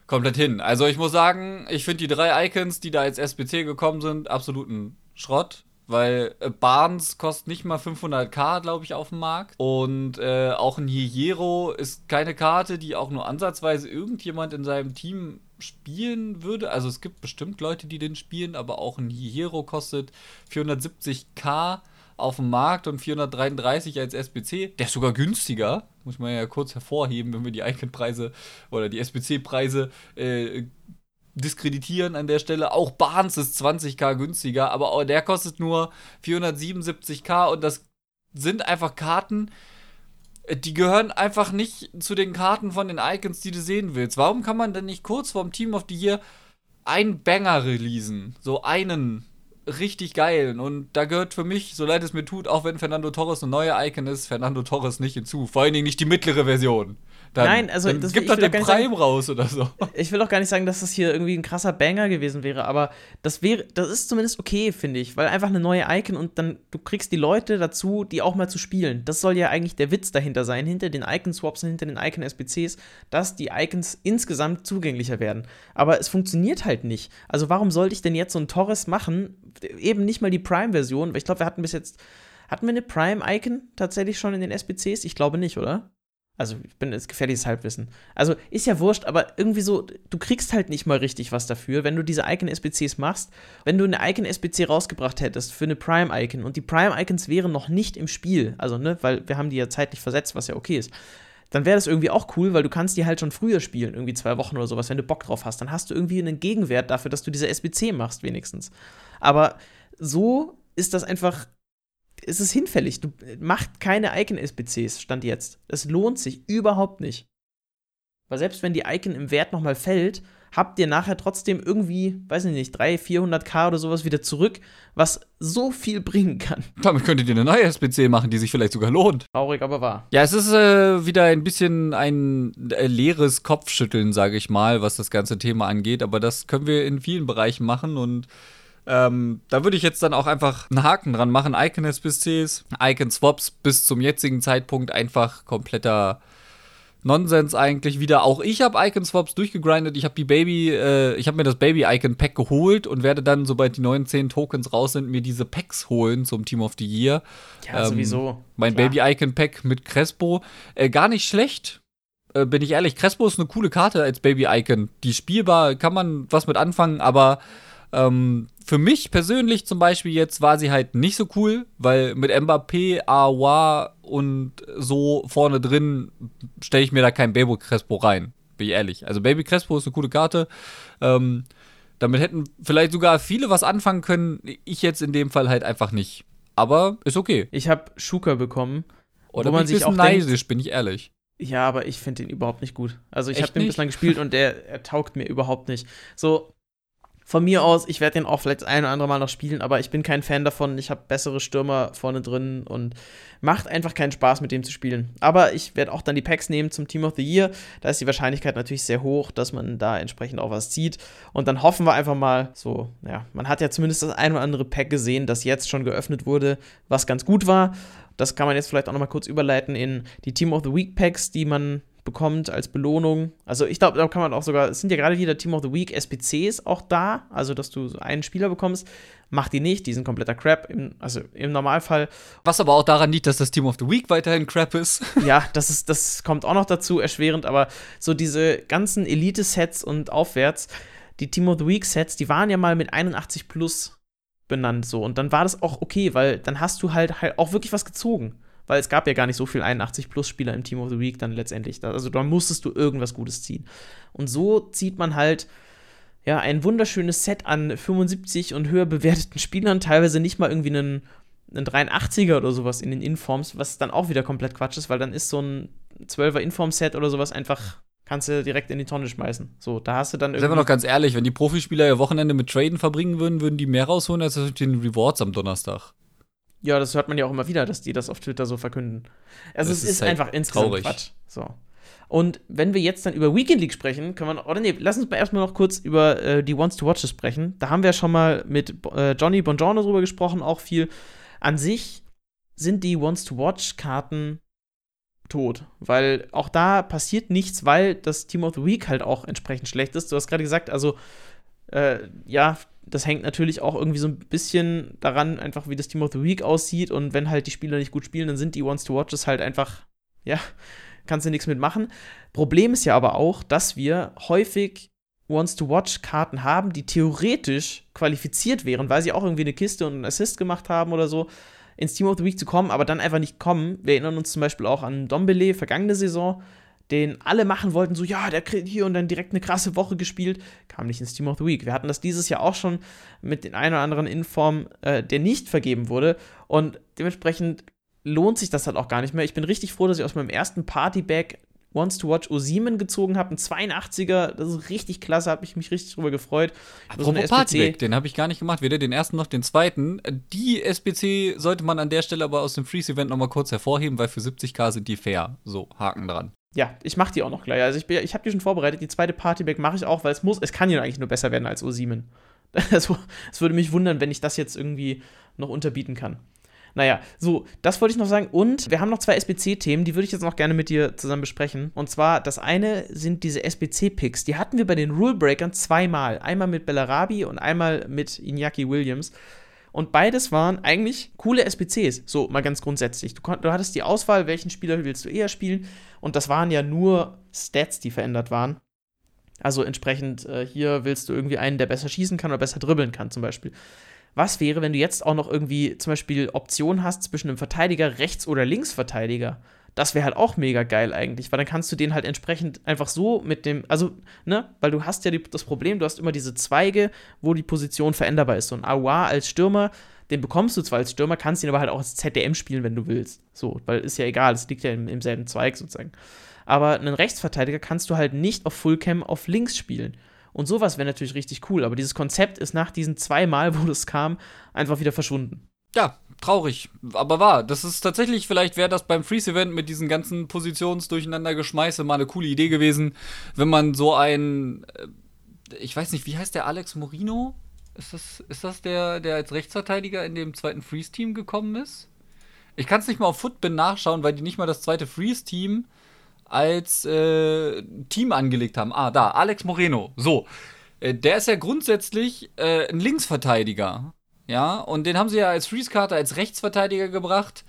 komplett hin. Also ich muss sagen, ich finde die drei Icons, die da als SPC gekommen sind, absoluten Schrott. Weil äh, Barnes kostet nicht mal 500k, glaube ich, auf dem Markt. Und äh, auch ein Hierro ist keine Karte, die auch nur ansatzweise irgendjemand in seinem Team spielen würde. Also es gibt bestimmt Leute, die den spielen, aber auch ein Hero kostet 470k auf dem Markt und 433 als SBC. Der ist sogar günstiger, muss man ja kurz hervorheben, wenn wir die Icon-Preise oder die SBC-Preise äh, diskreditieren an der Stelle. Auch Barnes ist 20k günstiger, aber der kostet nur 477k und das sind einfach Karten, die gehören einfach nicht zu den Karten von den Icons, die du sehen willst. Warum kann man denn nicht kurz vorm Team of the Year einen Banger releasen? So einen richtig geilen. Und da gehört für mich, so leid es mir tut, auch wenn Fernando Torres eine neue Icon ist, Fernando Torres nicht hinzu. Vor allen Dingen nicht die mittlere Version. Dann, Nein, also dann das gibt doch den Prime raus oder so. Ich will auch gar nicht sagen, dass das hier irgendwie ein krasser Banger gewesen wäre, aber das wäre, das ist zumindest okay, finde ich, weil einfach eine neue Icon und dann du kriegst die Leute dazu, die auch mal zu spielen. Das soll ja eigentlich der Witz dahinter sein, hinter den Icon-Swaps und hinter den Icon-SBCs, dass die Icons insgesamt zugänglicher werden. Aber es funktioniert halt nicht. Also warum sollte ich denn jetzt so ein Torres machen? Eben nicht mal die Prime-Version, weil ich glaube, wir hatten bis jetzt Hatten wir eine Prime-Icon tatsächlich schon in den SBCs? Ich glaube nicht, oder? Also, ich bin jetzt gefährliches Halbwissen. Also, ist ja wurscht, aber irgendwie so, du kriegst halt nicht mal richtig was dafür, wenn du diese Icon-SBCs machst. Wenn du eine Icon-SBC rausgebracht hättest für eine Prime-Icon und die Prime-Icons wären noch nicht im Spiel, also, ne, weil wir haben die ja zeitlich versetzt, was ja okay ist, dann wäre das irgendwie auch cool, weil du kannst die halt schon früher spielen, irgendwie zwei Wochen oder sowas, wenn du Bock drauf hast. Dann hast du irgendwie einen Gegenwert dafür, dass du diese SBC machst, wenigstens. Aber so ist das einfach es ist hinfällig. Du macht keine Icon-SBCs, stand jetzt. Es lohnt sich überhaupt nicht. Weil selbst wenn die Icon im Wert nochmal fällt, habt ihr nachher trotzdem irgendwie, weiß ich nicht, 300, 400k oder sowas wieder zurück, was so viel bringen kann. Damit könntet ihr eine neue SBC machen, die sich vielleicht sogar lohnt. Traurig, aber wahr. Ja, es ist äh, wieder ein bisschen ein äh, leeres Kopfschütteln, sage ich mal, was das ganze Thema angeht. Aber das können wir in vielen Bereichen machen und ähm, da würde ich jetzt dann auch einfach einen Haken dran machen. Icon-SBCs, Icon-Swaps bis zum jetzigen Zeitpunkt einfach kompletter Nonsens eigentlich wieder. Auch ich habe Icon-Swaps durchgegrindet. Ich habe die Baby, äh, ich habe mir das Baby-Icon-Pack geholt und werde dann, sobald die neuen 10 Tokens raus sind, mir diese Packs holen zum Team of the Year. Ja, ähm, sowieso. Mein Baby-Icon-Pack mit Crespo. Äh, gar nicht schlecht äh, bin ich ehrlich, Crespo ist eine coole Karte als Baby-Icon. Die spielbar, kann man was mit anfangen, aber ähm, für mich persönlich zum Beispiel jetzt war sie halt nicht so cool, weil mit Mbappé, Aouar und so vorne drin stelle ich mir da kein Baby Crespo rein. Bin ich ehrlich. Also Baby Crespo ist eine coole Karte. Ähm, damit hätten vielleicht sogar viele was anfangen können. Ich jetzt in dem Fall halt einfach nicht. Aber ist okay. Ich habe Schuka bekommen. Oder wo man sich auch neidisch, denkt, bin ich ehrlich. Ja, aber ich finde ihn überhaupt nicht gut. Also ich habe den bislang gespielt und der er taugt mir überhaupt nicht. So, von mir aus, ich werde den auch vielleicht ein oder andere Mal noch spielen, aber ich bin kein Fan davon. Ich habe bessere Stürmer vorne drin und macht einfach keinen Spaß, mit dem zu spielen. Aber ich werde auch dann die Packs nehmen zum Team of the Year. Da ist die Wahrscheinlichkeit natürlich sehr hoch, dass man da entsprechend auch was zieht. Und dann hoffen wir einfach mal so, ja, man hat ja zumindest das ein oder andere Pack gesehen, das jetzt schon geöffnet wurde, was ganz gut war. Das kann man jetzt vielleicht auch noch mal kurz überleiten in die Team of the Week Packs, die man bekommt als Belohnung. Also ich glaube, da kann man auch sogar, es sind ja gerade wieder Team of the Week SPCs auch da, also dass du einen Spieler bekommst. Mach die nicht, die sind kompletter Crap, im, also im Normalfall. Was aber auch daran liegt, dass das Team of the Week weiterhin Crap ist. ja, das, ist, das kommt auch noch dazu, erschwerend, aber so diese ganzen Elite-Sets und aufwärts, die Team of the Week-Sets, die waren ja mal mit 81 plus benannt so und dann war das auch okay, weil dann hast du halt, halt auch wirklich was gezogen weil es gab ja gar nicht so viel 81-Plus-Spieler im Team of the Week dann letztendlich. Also da musstest du irgendwas Gutes ziehen. Und so zieht man halt ja ein wunderschönes Set an 75 und höher bewerteten Spielern, teilweise nicht mal irgendwie einen, einen 83er oder sowas in den Informs, was dann auch wieder komplett Quatsch ist, weil dann ist so ein 12er Inform-Set oder sowas einfach kannst du direkt in die Tonne schmeißen. So, da hast du dann irgendwie. Sind wir noch ganz ehrlich, wenn die Profispieler ihr Wochenende mit Traden verbringen würden, würden die mehr rausholen als den Rewards am Donnerstag. Ja, das hört man ja auch immer wieder, dass die das auf Twitter so verkünden. Also das es ist, ist halt einfach insgesamt traurig. Quatsch. So. Und wenn wir jetzt dann über Weekend League sprechen, können wir, oder nee, lass uns mal erstmal noch kurz über äh, die Wants to Watches sprechen. Da haben wir schon mal mit äh, Johnny Bongiorno drüber gesprochen, auch viel. An sich sind die Wants to Watch Karten tot, weil auch da passiert nichts, weil das Team of the Week halt auch entsprechend schlecht ist. Du hast gerade gesagt, also äh, ja, das hängt natürlich auch irgendwie so ein bisschen daran, einfach wie das Team of the Week aussieht. Und wenn halt die Spieler nicht gut spielen, dann sind die Ones to Watches halt einfach, ja, kannst du nichts mitmachen. Problem ist ja aber auch, dass wir häufig Ones to Watch Karten haben, die theoretisch qualifiziert wären, weil sie auch irgendwie eine Kiste und einen Assist gemacht haben oder so, ins Team of the Week zu kommen, aber dann einfach nicht kommen. Wir erinnern uns zum Beispiel auch an Dombele vergangene Saison den alle machen wollten, so, ja, der kriegt hier und dann direkt eine krasse Woche gespielt, kam nicht ins Team of the Week. Wir hatten das dieses Jahr auch schon mit den einen oder anderen Inform, äh, der nicht vergeben wurde und dementsprechend lohnt sich das halt auch gar nicht mehr. Ich bin richtig froh, dass ich aus meinem ersten Partybag Wants to Watch O7 gezogen habe, ein 82er, das ist richtig klasse, habe ich mich richtig drüber gefreut. So eine Partybag, den habe ich gar nicht gemacht, weder den ersten noch den zweiten. Die SBC sollte man an der Stelle aber aus dem Freeze-Event nochmal kurz hervorheben, weil für 70k sind die fair. So, Haken dran. Ja, ich mache die auch noch gleich. Also ich, ich habe die schon vorbereitet. Die zweite Partybag mache ich auch, weil es muss, es kann ja eigentlich nur besser werden als O7. Also, es würde mich wundern, wenn ich das jetzt irgendwie noch unterbieten kann. Naja, so, das wollte ich noch sagen. Und wir haben noch zwei SBC-Themen, die würde ich jetzt noch gerne mit dir zusammen besprechen. Und zwar, das eine sind diese SBC-Picks. Die hatten wir bei den Rule Breakern zweimal. Einmal mit Bellarabi und einmal mit Iñaki Williams. Und beides waren eigentlich coole SBCs, so mal ganz grundsätzlich. Du, du hattest die Auswahl, welchen Spieler willst du eher spielen. Und das waren ja nur Stats, die verändert waren. Also entsprechend, äh, hier willst du irgendwie einen, der besser schießen kann oder besser dribbeln kann, zum Beispiel. Was wäre, wenn du jetzt auch noch irgendwie zum Beispiel Optionen hast zwischen einem Verteidiger, Rechts- oder Linksverteidiger? Das wäre halt auch mega geil eigentlich, weil dann kannst du den halt entsprechend einfach so mit dem, also, ne, weil du hast ja die, das Problem, du hast immer diese Zweige, wo die Position veränderbar ist. So ein Awa als Stürmer, den bekommst du zwar als Stürmer, kannst ihn aber halt auch als ZDM spielen, wenn du willst. So, weil ist ja egal, es liegt ja im, im selben Zweig sozusagen. Aber einen Rechtsverteidiger kannst du halt nicht auf Fullcam auf links spielen. Und sowas wäre natürlich richtig cool, aber dieses Konzept ist nach diesen zwei Mal, wo das kam, einfach wieder verschwunden. Ja, traurig, aber wahr. Das ist tatsächlich, vielleicht wäre das beim Freeze-Event mit diesen ganzen Positionsdurcheinandergeschmeiße mal eine coole Idee gewesen, wenn man so ein, äh, ich weiß nicht, wie heißt der Alex Morino? Ist das, ist das der, der als Rechtsverteidiger in dem zweiten Freeze-Team gekommen ist? Ich kann es nicht mal auf Footbin nachschauen, weil die nicht mal das zweite Freeze-Team als äh, Team angelegt haben. Ah, da, Alex Moreno. So. Äh, der ist ja grundsätzlich äh, ein Linksverteidiger. Ja, und den haben sie ja als Freeze-Karte als Rechtsverteidiger gebracht.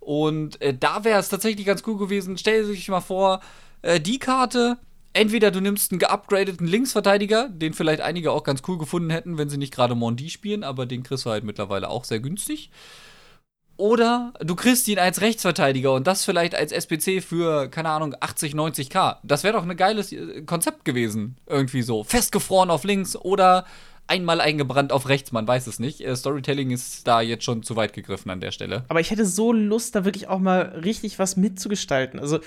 Und äh, da wäre es tatsächlich ganz cool gewesen. Stell sich mal vor, äh, die Karte, entweder du nimmst einen geupgradeten Linksverteidiger, den vielleicht einige auch ganz cool gefunden hätten, wenn sie nicht gerade Mondi spielen, aber den kriegst du halt mittlerweile auch sehr günstig. Oder du kriegst ihn als Rechtsverteidiger und das vielleicht als SPC für, keine Ahnung, 80, 90k. Das wäre doch ein geiles äh, Konzept gewesen. Irgendwie so. Festgefroren auf links oder einmal eingebrannt auf rechts, man weiß es nicht. Äh, Storytelling ist da jetzt schon zu weit gegriffen an der Stelle. Aber ich hätte so Lust, da wirklich auch mal richtig was mitzugestalten. Also,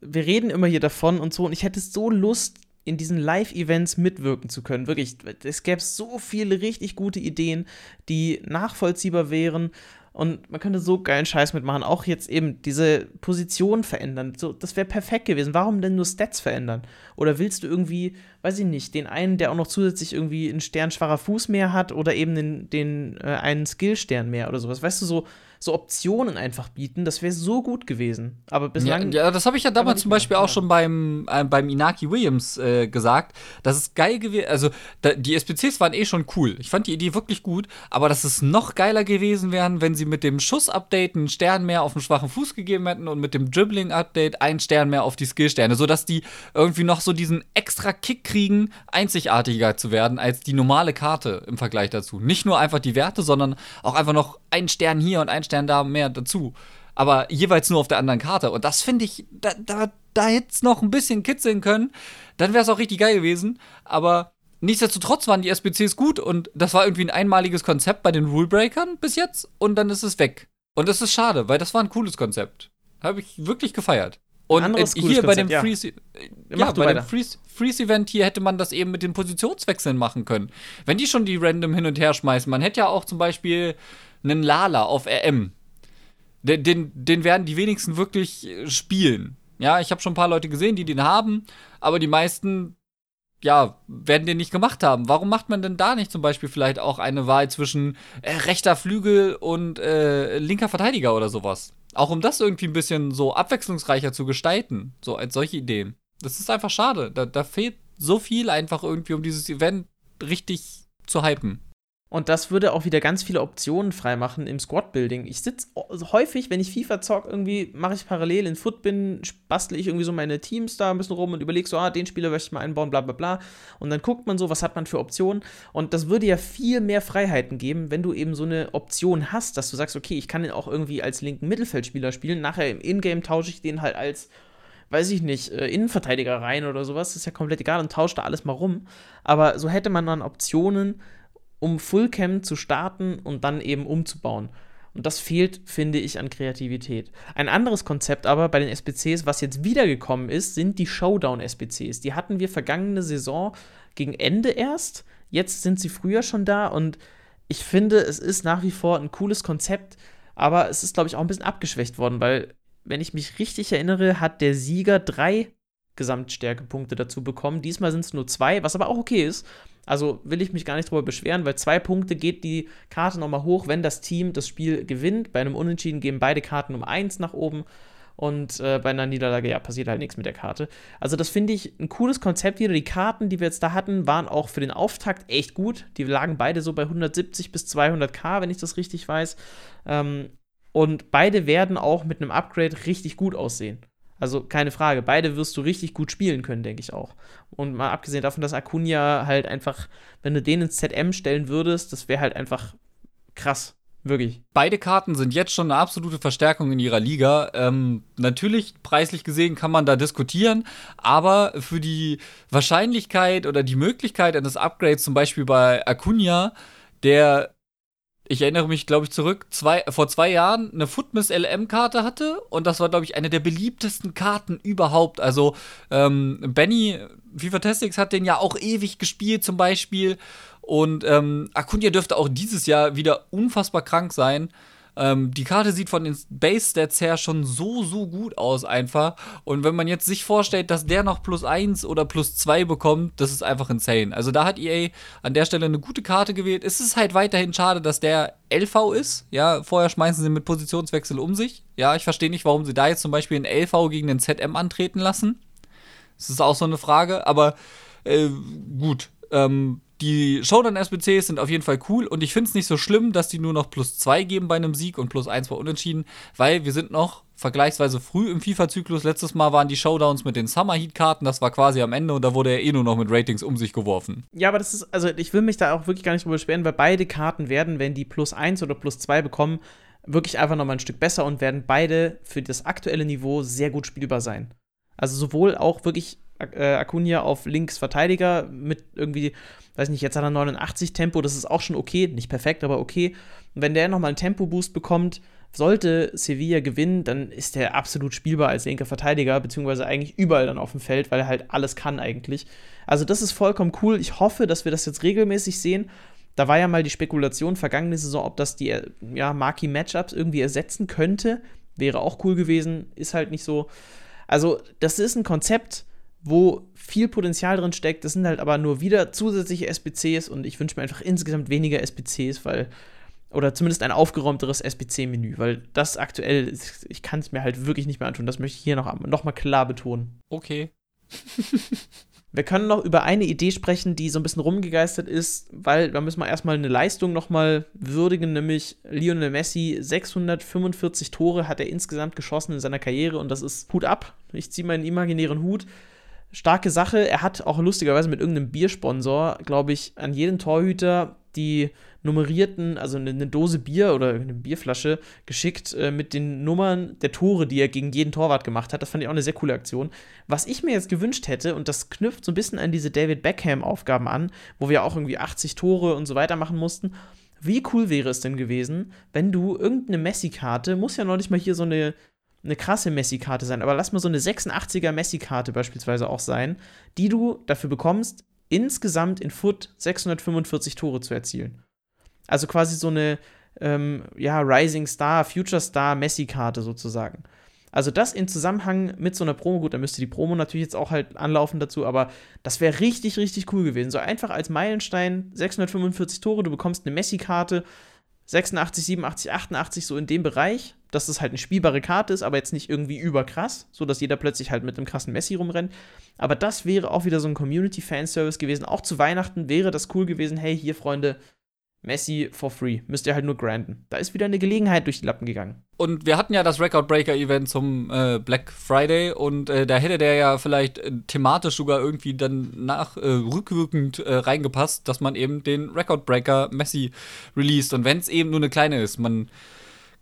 wir reden immer hier davon und so, und ich hätte so Lust, in diesen Live-Events mitwirken zu können. Wirklich, es gäbe so viele richtig gute Ideen, die nachvollziehbar wären und man könnte so geilen Scheiß mitmachen. Auch jetzt eben diese Position verändern. So, das wäre perfekt gewesen. Warum denn nur Stats verändern? Oder willst du irgendwie, weiß ich nicht, den einen, der auch noch zusätzlich irgendwie einen Stern schwacher Fuß mehr hat oder eben den, den äh, einen Skillstern mehr oder sowas? Weißt du, so, so Optionen einfach bieten, das wäre so gut gewesen. Aber bislang. Ja, ja das habe ich ja damals zum Beispiel auch schon beim, äh, beim Inaki Williams äh, gesagt. Das ist geil gewesen. Also, da, die SPCs waren eh schon cool. Ich fand die Idee wirklich gut. Aber dass es noch geiler gewesen wären, wenn sie mit dem Schuss-Update einen Stern mehr auf den schwachen Fuß gegeben hätten und mit dem Dribbling-Update einen Stern mehr auf die Skillsterne. Sodass die irgendwie noch so diesen extra Kick kriegen, einzigartiger zu werden als die normale Karte im Vergleich dazu. Nicht nur einfach die Werte, sondern auch einfach noch einen Stern hier und einen Stern da mehr dazu. Aber jeweils nur auf der anderen Karte. Und das finde ich, da, da, da hätte es noch ein bisschen kitzeln können. Dann wäre es auch richtig geil gewesen. Aber nichtsdestotrotz waren die SBCs gut und das war irgendwie ein einmaliges Konzept bei den Rulebreakern bis jetzt und dann ist es weg. Und das ist schade, weil das war ein cooles Konzept. Habe ich wirklich gefeiert. Und äh, hier bei dem. Freeze, ja, ja bei dem Freeze, Freeze Event hier hätte man das eben mit den Positionswechseln machen können. Wenn die schon die random hin und her schmeißen, man hätte ja auch zum Beispiel einen Lala auf RM. Den, den, den werden die wenigsten wirklich äh, spielen. Ja, ich habe schon ein paar Leute gesehen, die den haben, aber die meisten, ja, werden den nicht gemacht haben. Warum macht man denn da nicht zum Beispiel vielleicht auch eine Wahl zwischen äh, rechter Flügel und äh, linker Verteidiger oder sowas? Auch um das irgendwie ein bisschen so abwechslungsreicher zu gestalten, so als solche Ideen. Das ist einfach schade. Da, da fehlt so viel einfach irgendwie, um dieses Event richtig zu hypen. Und das würde auch wieder ganz viele Optionen freimachen im Squad-Building. Ich sitze häufig, wenn ich FIFA zocke, irgendwie mache ich parallel in Footbin, bastle ich irgendwie so meine Teams da ein bisschen rum und überlege so, ah, den Spieler möchte ich mal einbauen, bla bla bla. Und dann guckt man so, was hat man für Optionen. Und das würde ja viel mehr Freiheiten geben, wenn du eben so eine Option hast, dass du sagst, okay, ich kann den auch irgendwie als linken Mittelfeldspieler spielen. Nachher im Ingame tausche ich den halt als weiß ich nicht, äh, Innenverteidiger rein oder sowas, ist ja komplett egal und tauscht da alles mal rum. Aber so hätte man dann Optionen, um Fullcam zu starten und dann eben umzubauen. Und das fehlt, finde ich, an Kreativität. Ein anderes Konzept aber bei den SBCs, was jetzt wiedergekommen ist, sind die Showdown-SBCs. Die hatten wir vergangene Saison gegen Ende erst. Jetzt sind sie früher schon da und ich finde, es ist nach wie vor ein cooles Konzept, aber es ist, glaube ich, auch ein bisschen abgeschwächt worden, weil, wenn ich mich richtig erinnere, hat der Sieger drei Gesamtstärkepunkte dazu bekommen. Diesmal sind es nur zwei, was aber auch okay ist. Also will ich mich gar nicht drüber beschweren, weil zwei Punkte geht die Karte nochmal hoch, wenn das Team das Spiel gewinnt. Bei einem Unentschieden gehen beide Karten um eins nach oben. Und äh, bei einer Niederlage, ja, passiert halt nichts mit der Karte. Also, das finde ich ein cooles Konzept wieder. Die Karten, die wir jetzt da hatten, waren auch für den Auftakt echt gut. Die lagen beide so bei 170 bis 200k, wenn ich das richtig weiß. Ähm, und beide werden auch mit einem Upgrade richtig gut aussehen. Also keine Frage, beide wirst du richtig gut spielen können, denke ich auch. Und mal abgesehen davon, dass Acuna halt einfach, wenn du den ins ZM stellen würdest, das wäre halt einfach krass. Wirklich. Beide Karten sind jetzt schon eine absolute Verstärkung in ihrer Liga. Ähm, natürlich, preislich gesehen, kann man da diskutieren, aber für die Wahrscheinlichkeit oder die Möglichkeit eines Upgrades, zum Beispiel bei Acuna, der ich erinnere mich, glaube ich, zurück, zwei, vor zwei Jahren eine Footmiss LM-Karte hatte und das war, glaube ich, eine der beliebtesten Karten überhaupt. Also, ähm, Benny FIFA Testix hat den ja auch ewig gespielt, zum Beispiel. Und ähm, Acuna dürfte auch dieses Jahr wieder unfassbar krank sein. Ähm, die Karte sieht von den Base-Stats her schon so, so gut aus einfach. Und wenn man jetzt sich vorstellt, dass der noch plus 1 oder plus 2 bekommt, das ist einfach insane. Also da hat EA an der Stelle eine gute Karte gewählt. Es ist halt weiterhin schade, dass der LV ist. Ja, vorher schmeißen sie mit Positionswechsel um sich. Ja, ich verstehe nicht, warum sie da jetzt zum Beispiel einen LV gegen den ZM antreten lassen. Das ist auch so eine Frage, aber äh, gut. Ähm, die Showdown-SBCs sind auf jeden Fall cool und ich finde es nicht so schlimm, dass die nur noch plus 2 geben bei einem Sieg und plus 1 bei Unentschieden, weil wir sind noch vergleichsweise früh im FIFA-Zyklus. Letztes Mal waren die Showdowns mit den Summer Heat-Karten, das war quasi am Ende und da wurde er eh nur noch mit Ratings um sich geworfen. Ja, aber das ist, also ich will mich da auch wirklich gar nicht drüber beschweren, weil beide Karten werden, wenn die plus 1 oder plus 2 bekommen, wirklich einfach nochmal ein Stück besser und werden beide für das aktuelle Niveau sehr gut spielbar sein. Also sowohl auch wirklich Acuna auf links Verteidiger mit irgendwie, weiß nicht, jetzt hat er 89 Tempo, das ist auch schon okay, nicht perfekt, aber okay. Und wenn der nochmal einen Tempo-Boost bekommt, sollte Sevilla gewinnen, dann ist der absolut spielbar als linker Verteidiger, beziehungsweise eigentlich überall dann auf dem Feld, weil er halt alles kann eigentlich. Also das ist vollkommen cool. Ich hoffe, dass wir das jetzt regelmäßig sehen. Da war ja mal die Spekulation vergangene Saison, ob das die ja, Marquee-Matchups irgendwie ersetzen könnte. Wäre auch cool gewesen, ist halt nicht so. Also, das ist ein Konzept, wo viel Potenzial drin steckt. Das sind halt aber nur wieder zusätzliche SBCs und ich wünsche mir einfach insgesamt weniger SBCs, weil oder zumindest ein aufgeräumteres SBC-Menü, weil das aktuell, ich kann es mir halt wirklich nicht mehr antun. Das möchte ich hier noch, noch mal klar betonen. Okay. Wir können noch über eine Idee sprechen, die so ein bisschen rumgegeistert ist, weil da müssen wir erstmal eine Leistung nochmal würdigen, nämlich Lionel Messi, 645 Tore hat er insgesamt geschossen in seiner Karriere und das ist Hut ab. Ich ziehe meinen imaginären Hut starke Sache. Er hat auch lustigerweise mit irgendeinem Biersponsor, glaube ich, an jeden Torhüter die nummerierten, also eine, Dose Bier oder eine Bierflasche geschickt äh, mit den Nummern der Tore, die er gegen jeden Torwart gemacht hat. Das fand ich auch eine sehr coole Aktion. Was ich mir jetzt gewünscht hätte, und das knüpft so ein bisschen an diese David Beckham-Aufgaben an, wo wir auch irgendwie 80 Tore und so weiter machen mussten. Wie cool wäre es denn gewesen, wenn du irgendeine Messi-Karte, muss ja noch nicht mal hier so eine eine krasse Messi-Karte sein, aber lass mal so eine 86er Messi-Karte beispielsweise auch sein, die du dafür bekommst, insgesamt in Foot 645 Tore zu erzielen. Also quasi so eine ähm, ja, Rising Star, Future Star Messi-Karte sozusagen. Also das in Zusammenhang mit so einer Promo, gut, da müsste die Promo natürlich jetzt auch halt anlaufen dazu, aber das wäre richtig, richtig cool gewesen. So einfach als Meilenstein 645 Tore, du bekommst eine Messi-Karte, 86, 87, 88, so in dem Bereich, dass es halt eine spielbare Karte ist, aber jetzt nicht irgendwie überkrass, so dass jeder plötzlich halt mit einem krassen Messi rumrennt. Aber das wäre auch wieder so ein Community-Fanservice gewesen. Auch zu Weihnachten wäre das cool gewesen. Hey, hier, Freunde, Messi for free. Müsst ihr halt nur granden. Da ist wieder eine Gelegenheit durch die Lappen gegangen. Und wir hatten ja das Record Breaker Event zum äh, Black Friday und äh, da hätte der ja vielleicht äh, thematisch sogar irgendwie dann nach äh, rückwirkend äh, reingepasst, dass man eben den Record Breaker Messi released. Und wenn es eben nur eine kleine ist, man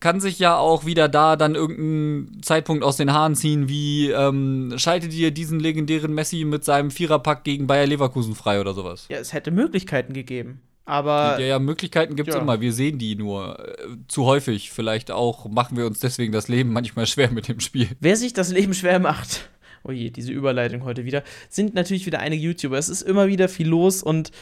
kann sich ja auch wieder da dann irgendeinen Zeitpunkt aus den Haaren ziehen, wie ähm, schaltet ihr diesen legendären Messi mit seinem Viererpack gegen Bayer Leverkusen frei oder sowas. Ja, es hätte Möglichkeiten gegeben. Aber. Ja, ja, Möglichkeiten gibt es ja. immer. Wir sehen die nur äh, zu häufig. Vielleicht auch machen wir uns deswegen das Leben manchmal schwer mit dem Spiel. Wer sich das Leben schwer macht, oh je, diese Überleitung heute wieder, sind natürlich wieder einige YouTuber. Es ist immer wieder viel los und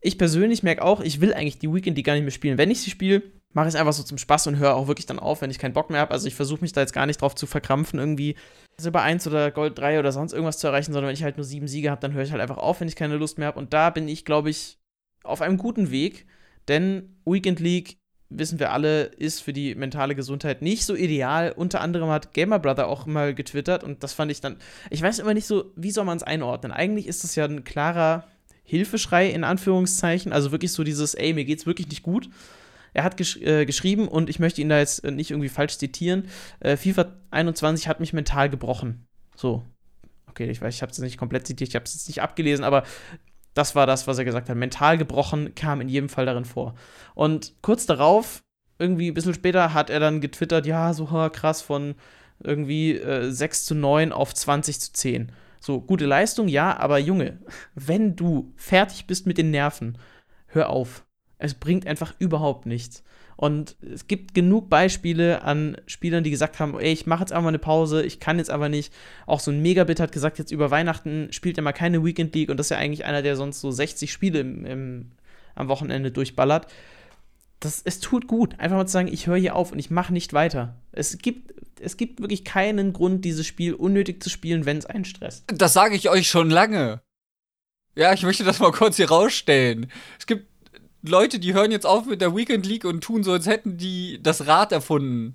ich persönlich merke auch, ich will eigentlich die Weekend die gar nicht mehr spielen. Wenn ich sie spiele, mache ich es einfach so zum Spaß und höre auch wirklich dann auf, wenn ich keinen Bock mehr habe. Also ich versuche mich da jetzt gar nicht drauf zu verkrampfen, irgendwie Silber 1 oder Gold 3 oder sonst irgendwas zu erreichen, sondern wenn ich halt nur sieben Siege habe, dann höre ich halt einfach auf, wenn ich keine Lust mehr habe. Und da bin ich, glaube ich, auf einem guten Weg, denn Weekend League wissen wir alle, ist für die mentale Gesundheit nicht so ideal. Unter anderem hat Gamer Brother auch mal getwittert und das fand ich dann, ich weiß immer nicht so, wie soll man es einordnen? Eigentlich ist das ja ein klarer Hilfeschrei in Anführungszeichen, also wirklich so dieses, ey, mir geht's wirklich nicht gut. Er hat gesch äh, geschrieben und ich möchte ihn da jetzt nicht irgendwie falsch zitieren. Äh, FIFA 21 hat mich mental gebrochen. So. Okay, ich weiß, ich habe es nicht komplett zitiert, ich habe es jetzt nicht abgelesen, aber das war das, was er gesagt hat. Mental gebrochen kam in jedem Fall darin vor. Und kurz darauf, irgendwie ein bisschen später, hat er dann getwittert, ja, so krass, von irgendwie äh, 6 zu 9 auf 20 zu 10. So, gute Leistung, ja, aber Junge, wenn du fertig bist mit den Nerven, hör auf. Es bringt einfach überhaupt nichts. Und es gibt genug Beispiele an Spielern, die gesagt haben, ey, ich mache jetzt einfach eine Pause, ich kann jetzt aber nicht. Auch so ein Megabit hat gesagt, jetzt über Weihnachten spielt er mal keine Weekend League und das ist ja eigentlich einer, der sonst so 60 Spiele im, im, am Wochenende durchballert. Das, es tut gut, einfach mal zu sagen, ich höre hier auf und ich mache nicht weiter. Es gibt, es gibt wirklich keinen Grund, dieses Spiel unnötig zu spielen, wenn es einen stresst. Das sage ich euch schon lange. Ja, ich möchte das mal kurz hier rausstellen. Es gibt Leute, die hören jetzt auf mit der Weekend League und tun so, als hätten die das Rad erfunden.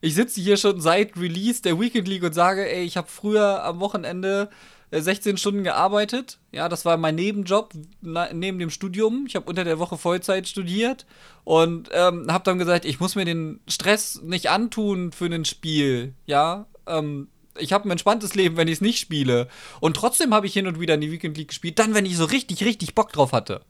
Ich sitze hier schon seit Release der Weekend League und sage, ey, ich habe früher am Wochenende 16 äh, Stunden gearbeitet. Ja, das war mein Nebenjob neben dem Studium. Ich habe unter der Woche Vollzeit studiert und ähm, habe dann gesagt, ich muss mir den Stress nicht antun für ein Spiel. Ja, ähm, ich habe ein entspanntes Leben, wenn ich es nicht spiele. Und trotzdem habe ich hin und wieder in die Weekend League gespielt, dann, wenn ich so richtig, richtig Bock drauf hatte.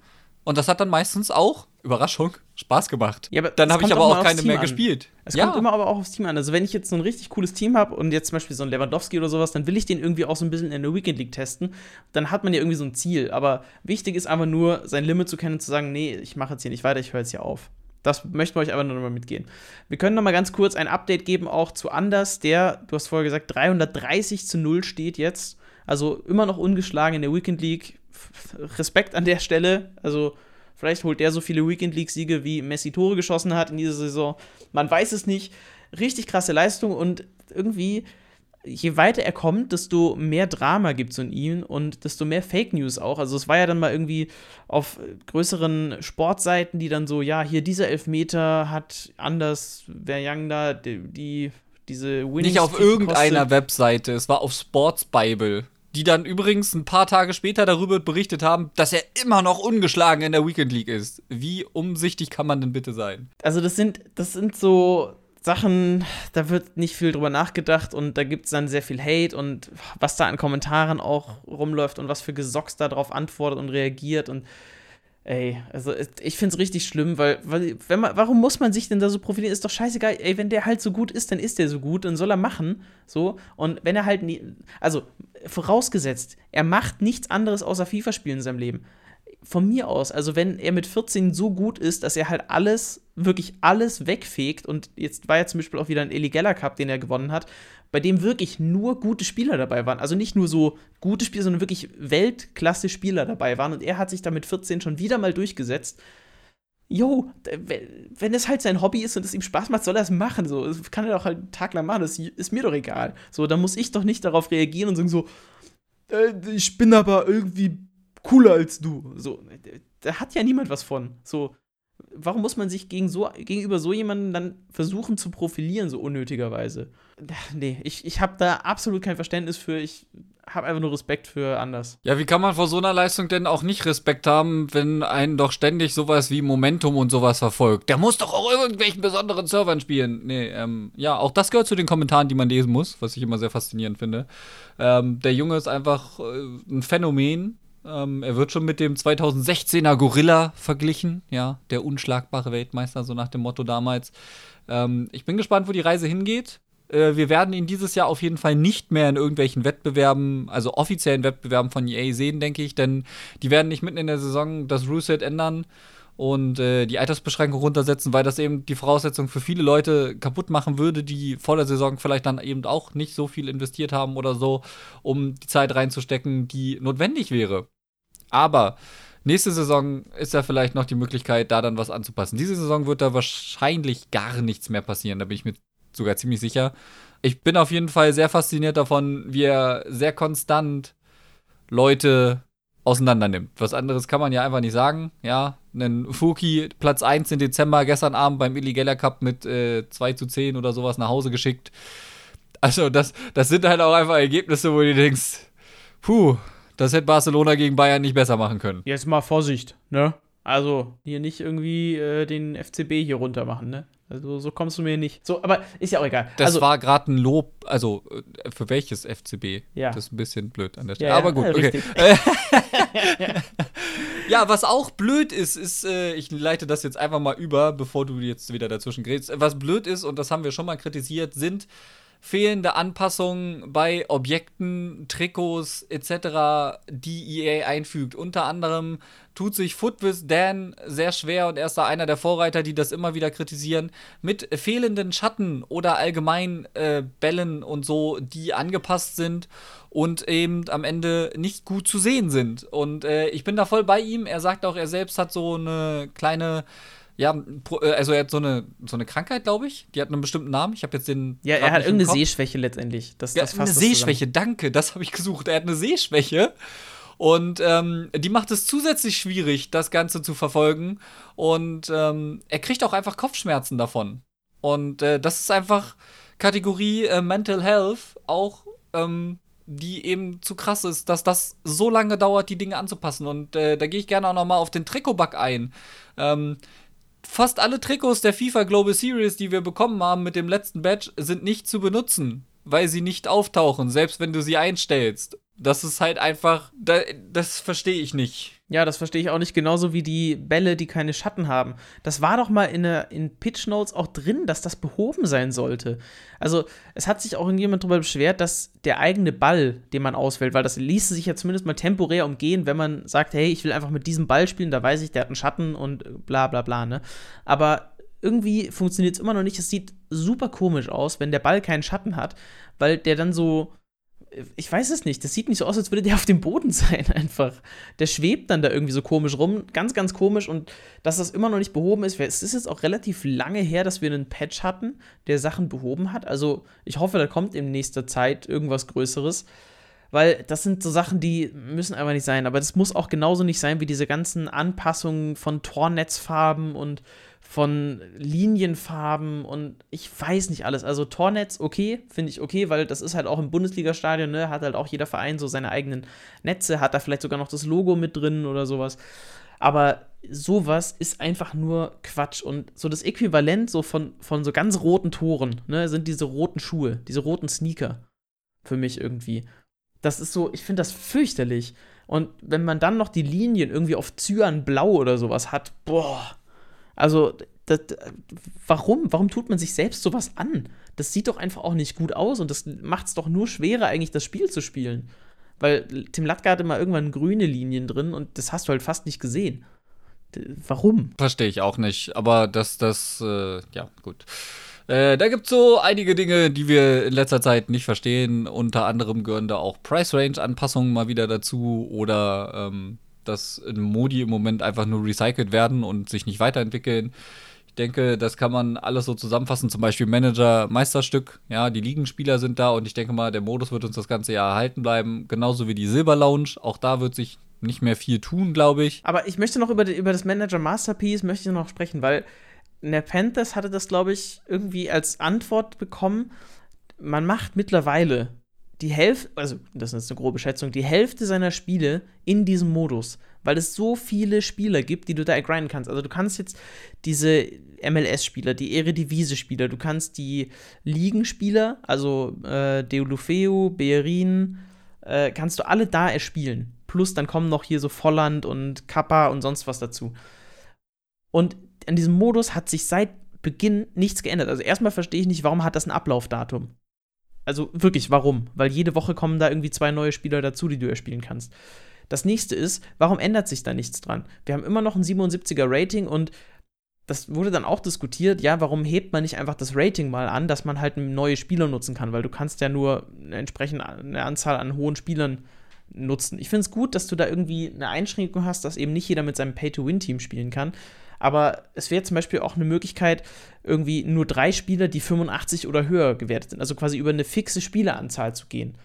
Und das hat dann meistens auch, Überraschung, Spaß gemacht. Ja, aber dann habe ich aber auch keine mehr an. gespielt. Es ja. kommt immer aber auch aufs Team an. Also wenn ich jetzt so ein richtig cooles Team habe und jetzt zum Beispiel so ein Lewandowski oder sowas, dann will ich den irgendwie auch so ein bisschen in der Weekend League testen. Dann hat man ja irgendwie so ein Ziel. Aber wichtig ist einfach nur, sein Limit zu kennen und zu sagen, nee, ich mache jetzt hier nicht weiter, ich höre jetzt hier auf. Das möchten wir euch aber nur noch mal mitgehen. Wir können noch mal ganz kurz ein Update geben, auch zu Anders, der, du hast vorher gesagt, 330 zu 0 steht jetzt. Also immer noch ungeschlagen in der Weekend League. Respekt an der Stelle. Also, vielleicht holt der so viele Weekend League-Siege, wie Messi Tore geschossen hat in dieser Saison. Man weiß es nicht. Richtig krasse Leistung und irgendwie, je weiter er kommt, desto mehr Drama gibt es in ihm und desto mehr Fake News auch. Also, es war ja dann mal irgendwie auf größeren Sportseiten, die dann so, ja, hier dieser Elfmeter hat anders, wer Young da, die, die diese Winning Nicht auf irgendeiner. Webseite, es war auf Sports Bible die dann übrigens ein paar Tage später darüber berichtet haben, dass er immer noch ungeschlagen in der Weekend League ist. Wie umsichtig kann man denn bitte sein? Also das sind, das sind so Sachen, da wird nicht viel drüber nachgedacht und da gibt es dann sehr viel Hate und was da an Kommentaren auch rumläuft und was für Gesocks da drauf antwortet und reagiert und Ey, also ich es richtig schlimm, weil, weil wenn man, warum muss man sich denn da so profilieren? Ist doch scheißegal. Ey, wenn der halt so gut ist, dann ist der so gut, dann soll er machen. So. Und wenn er halt nie, also vorausgesetzt, er macht nichts anderes außer FIFA spielen in seinem Leben. Von mir aus, also wenn er mit 14 so gut ist, dass er halt alles, wirklich alles wegfegt und jetzt war ja zum Beispiel auch wieder ein Geller Cup, den er gewonnen hat, bei dem wirklich nur gute Spieler dabei waren. Also nicht nur so gute Spieler, sondern wirklich Weltklasse-Spieler dabei waren. Und er hat sich da mit 14 schon wieder mal durchgesetzt. Jo, wenn es halt sein Hobby ist und es ihm Spaß macht, soll er es machen. So, das kann er doch halt einen Tag lang machen. Das ist mir doch egal. So, dann muss ich doch nicht darauf reagieren und sagen so, äh, ich bin aber irgendwie cooler als du. So, da hat ja niemand was von. So, warum muss man sich gegen so, gegenüber so jemanden dann versuchen zu profilieren, so unnötigerweise? Nee, ich, ich habe da absolut kein Verständnis für. Ich habe einfach nur Respekt für anders. Ja, wie kann man vor so einer Leistung denn auch nicht Respekt haben, wenn einen doch ständig sowas wie Momentum und sowas verfolgt? Der muss doch auch irgendwelchen besonderen Servern spielen. Nee, ähm, ja, auch das gehört zu den Kommentaren, die man lesen muss, was ich immer sehr faszinierend finde. Ähm, der Junge ist einfach äh, ein Phänomen ähm, er wird schon mit dem 2016er Gorilla verglichen, ja, der unschlagbare Weltmeister, so nach dem Motto damals. Ähm, ich bin gespannt, wo die Reise hingeht. Äh, wir werden ihn dieses Jahr auf jeden Fall nicht mehr in irgendwelchen Wettbewerben, also offiziellen Wettbewerben von EA sehen, denke ich, denn die werden nicht mitten in der Saison das Ruleset ändern und äh, die Altersbeschränkung runtersetzen, weil das eben die Voraussetzung für viele Leute kaputt machen würde, die vor der Saison vielleicht dann eben auch nicht so viel investiert haben oder so, um die Zeit reinzustecken, die notwendig wäre. Aber nächste Saison ist ja vielleicht noch die Möglichkeit, da dann was anzupassen. Diese Saison wird da wahrscheinlich gar nichts mehr passieren, da bin ich mir sogar ziemlich sicher. Ich bin auf jeden Fall sehr fasziniert davon, wie er sehr konstant Leute auseinander nimmt. Was anderes kann man ja einfach nicht sagen. Ja, einen Fuki Platz 1 im Dezember gestern Abend beim Illegaler Cup mit äh, 2 zu 10 oder sowas nach Hause geschickt. Also, das, das sind halt auch einfach Ergebnisse, wo du denkst, puh, das hätte Barcelona gegen Bayern nicht besser machen können. Jetzt mal Vorsicht, ne? Also, hier nicht irgendwie äh, den FCB hier runter machen, ne? Also, so kommst du mir nicht. So, aber ist ja auch egal. Das also, war gerade ein Lob, also äh, für welches FCB? Ja. Das ist ein bisschen blöd an der Stelle. Ja, aber gut, ja, okay. ja, was auch blöd ist, ist, äh, ich leite das jetzt einfach mal über, bevor du jetzt wieder dazwischen gerätst. Was blöd ist, und das haben wir schon mal kritisiert, sind fehlende Anpassungen bei Objekten, Trikots etc., die EA einfügt. Unter anderem tut sich Footwiz Dan sehr schwer und er ist da einer der Vorreiter, die das immer wieder kritisieren, mit fehlenden Schatten oder allgemein äh, Bällen und so, die angepasst sind und eben am Ende nicht gut zu sehen sind. Und äh, ich bin da voll bei ihm. Er sagt auch, er selbst hat so eine kleine ja, äh, also er hat so eine, so eine Krankheit, glaube ich. Die hat einen bestimmten Namen. Ich habe jetzt den. ja, er hat irgendeine. Sehschwäche letztendlich. Das, Ja, das eine zusammen. Sehschwäche, danke, das habe ich gesucht. Er hat eine Sehschwäche. Und ähm, die macht es zusätzlich schwierig, das Ganze zu verfolgen. Und ähm, er kriegt auch einfach Kopfschmerzen davon. Und äh, das ist einfach Kategorie äh, Mental Health, auch ähm, die eben zu krass ist, dass das so lange dauert, die Dinge anzupassen. Und äh, da gehe ich gerne auch noch mal auf den Trikotbug ein. Ähm, fast alle Trikots der FIFA Global Series, die wir bekommen haben mit dem letzten Badge, sind nicht zu benutzen, weil sie nicht auftauchen, selbst wenn du sie einstellst. Das ist halt einfach, da, das verstehe ich nicht. Ja, das verstehe ich auch nicht. Genauso wie die Bälle, die keine Schatten haben. Das war doch mal in, in Pitch Notes auch drin, dass das behoben sein sollte. Also, es hat sich auch irgendjemand darüber beschwert, dass der eigene Ball, den man auswählt, weil das ließe sich ja zumindest mal temporär umgehen, wenn man sagt, hey, ich will einfach mit diesem Ball spielen, da weiß ich, der hat einen Schatten und bla bla bla, ne? Aber irgendwie funktioniert es immer noch nicht. Es sieht super komisch aus, wenn der Ball keinen Schatten hat, weil der dann so ich weiß es nicht. Das sieht nicht so aus, als würde der auf dem Boden sein, einfach. Der schwebt dann da irgendwie so komisch rum. Ganz, ganz komisch. Und dass das immer noch nicht behoben ist, es ist jetzt auch relativ lange her, dass wir einen Patch hatten, der Sachen behoben hat. Also, ich hoffe, da kommt in nächster Zeit irgendwas Größeres. Weil das sind so Sachen, die müssen einfach nicht sein. Aber das muss auch genauso nicht sein wie diese ganzen Anpassungen von Tornetzfarben und von Linienfarben und ich weiß nicht alles. Also Tornetz, okay, finde ich okay, weil das ist halt auch im Bundesliga-Stadion, ne, hat halt auch jeder Verein so seine eigenen Netze, hat da vielleicht sogar noch das Logo mit drin oder sowas. Aber sowas ist einfach nur Quatsch. Und so das Äquivalent so von, von so ganz roten Toren, ne, sind diese roten Schuhe, diese roten Sneaker. Für mich irgendwie. Das ist so, ich finde das fürchterlich. Und wenn man dann noch die Linien irgendwie auf Cyanblau oder sowas hat, boah. Also, das, warum? Warum tut man sich selbst sowas an? Das sieht doch einfach auch nicht gut aus und das macht es doch nur schwerer, eigentlich das Spiel zu spielen. Weil Tim Latka hatte mal irgendwann grüne Linien drin und das hast du halt fast nicht gesehen. Warum? Verstehe ich auch nicht. Aber das, das, äh, ja, gut. Äh, da gibt es so einige Dinge, die wir in letzter Zeit nicht verstehen. Unter anderem gehören da auch Price-Range-Anpassungen mal wieder dazu oder ähm, dass Modi im Moment einfach nur recycelt werden und sich nicht weiterentwickeln. Ich denke, das kann man alles so zusammenfassen. Zum Beispiel Manager, Meisterstück. Ja, die Ligenspieler sind da und ich denke mal, der Modus wird uns das ganze Jahr erhalten bleiben. Genauso wie die Silber Lounge. Auch da wird sich nicht mehr viel tun, glaube ich. Aber ich möchte noch über, über das Manager Masterpiece möchte ich noch sprechen, weil der Panthers hatte das, glaube ich, irgendwie als Antwort bekommen. Man macht mittlerweile die Hälfte, also das ist eine grobe Schätzung, die Hälfte seiner Spiele in diesem Modus, weil es so viele Spieler gibt, die du da grinden kannst. Also du kannst jetzt diese MLS-Spieler, die Eredivisie-Spieler, du kannst die Ligenspieler, also äh, Deulofeu, Beerin, äh, kannst du alle da erspielen. Plus dann kommen noch hier so Volland und Kappa und sonst was dazu. Und an diesem Modus hat sich seit Beginn nichts geändert. Also erstmal verstehe ich nicht, warum hat das ein Ablaufdatum? Also wirklich, warum? Weil jede Woche kommen da irgendwie zwei neue Spieler dazu, die du erspielen kannst. Das nächste ist, warum ändert sich da nichts dran? Wir haben immer noch ein 77er Rating und das wurde dann auch diskutiert, ja, warum hebt man nicht einfach das Rating mal an, dass man halt neue Spieler nutzen kann, weil du kannst ja nur eine entsprechende eine Anzahl an hohen Spielern nutzen. Ich finde es gut, dass du da irgendwie eine Einschränkung hast, dass eben nicht jeder mit seinem Pay-to-Win-Team spielen kann. Aber es wäre zum Beispiel auch eine Möglichkeit, irgendwie nur drei Spieler, die 85 oder höher gewertet sind, also quasi über eine fixe Spieleranzahl zu gehen.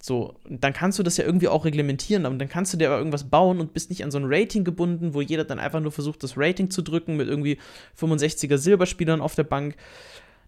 So, dann kannst du das ja irgendwie auch reglementieren, und dann kannst du dir aber irgendwas bauen und bist nicht an so ein Rating gebunden, wo jeder dann einfach nur versucht, das Rating zu drücken mit irgendwie 65er Silberspielern auf der Bank.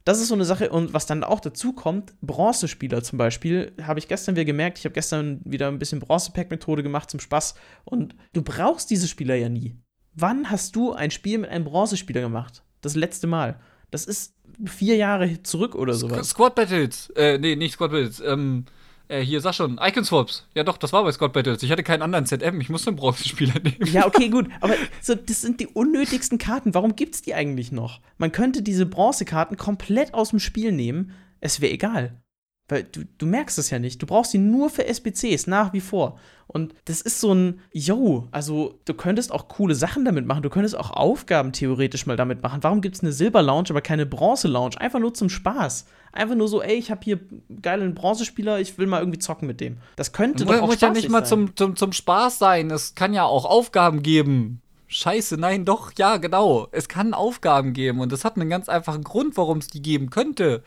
Das ist so eine Sache, und was dann auch dazu kommt, Bronzespieler zum Beispiel, habe ich gestern wieder gemerkt, ich habe gestern wieder ein bisschen Bronze-Pack-Methode gemacht zum Spaß und du brauchst diese Spieler ja nie. Wann hast du ein Spiel mit einem Bronzespieler gemacht? Das letzte Mal. Das ist vier Jahre zurück oder sowas. Squad Battles, äh, nee, nicht Squad Battles, ähm, äh, hier, sag schon, Icon Swaps. Ja, doch, das war bei Scott Battles. Ich hatte keinen anderen ZM, ich musste einen Bronzespieler nehmen. Ja, okay, gut. Aber so, das sind die unnötigsten Karten. Warum gibt's die eigentlich noch? Man könnte diese Bronzekarten komplett aus dem Spiel nehmen. Es wäre egal. Weil du, du merkst es ja nicht. Du brauchst sie nur für SBCs, nach wie vor. Und das ist so ein, yo, also du könntest auch coole Sachen damit machen. Du könntest auch Aufgaben theoretisch mal damit machen. Warum gibt es eine Silber-Lounge, aber keine Bronze-Lounge? Einfach nur zum Spaß. Einfach nur so, ey, ich habe hier geilen Bronzespieler, ich will mal irgendwie zocken mit dem. Das könnte doch auch muss ja nicht mal zum, zum, zum Spaß sein. Es kann ja auch Aufgaben geben. Scheiße, nein, doch, ja, genau. Es kann Aufgaben geben und das hat einen ganz einfachen Grund, warum es die geben könnte.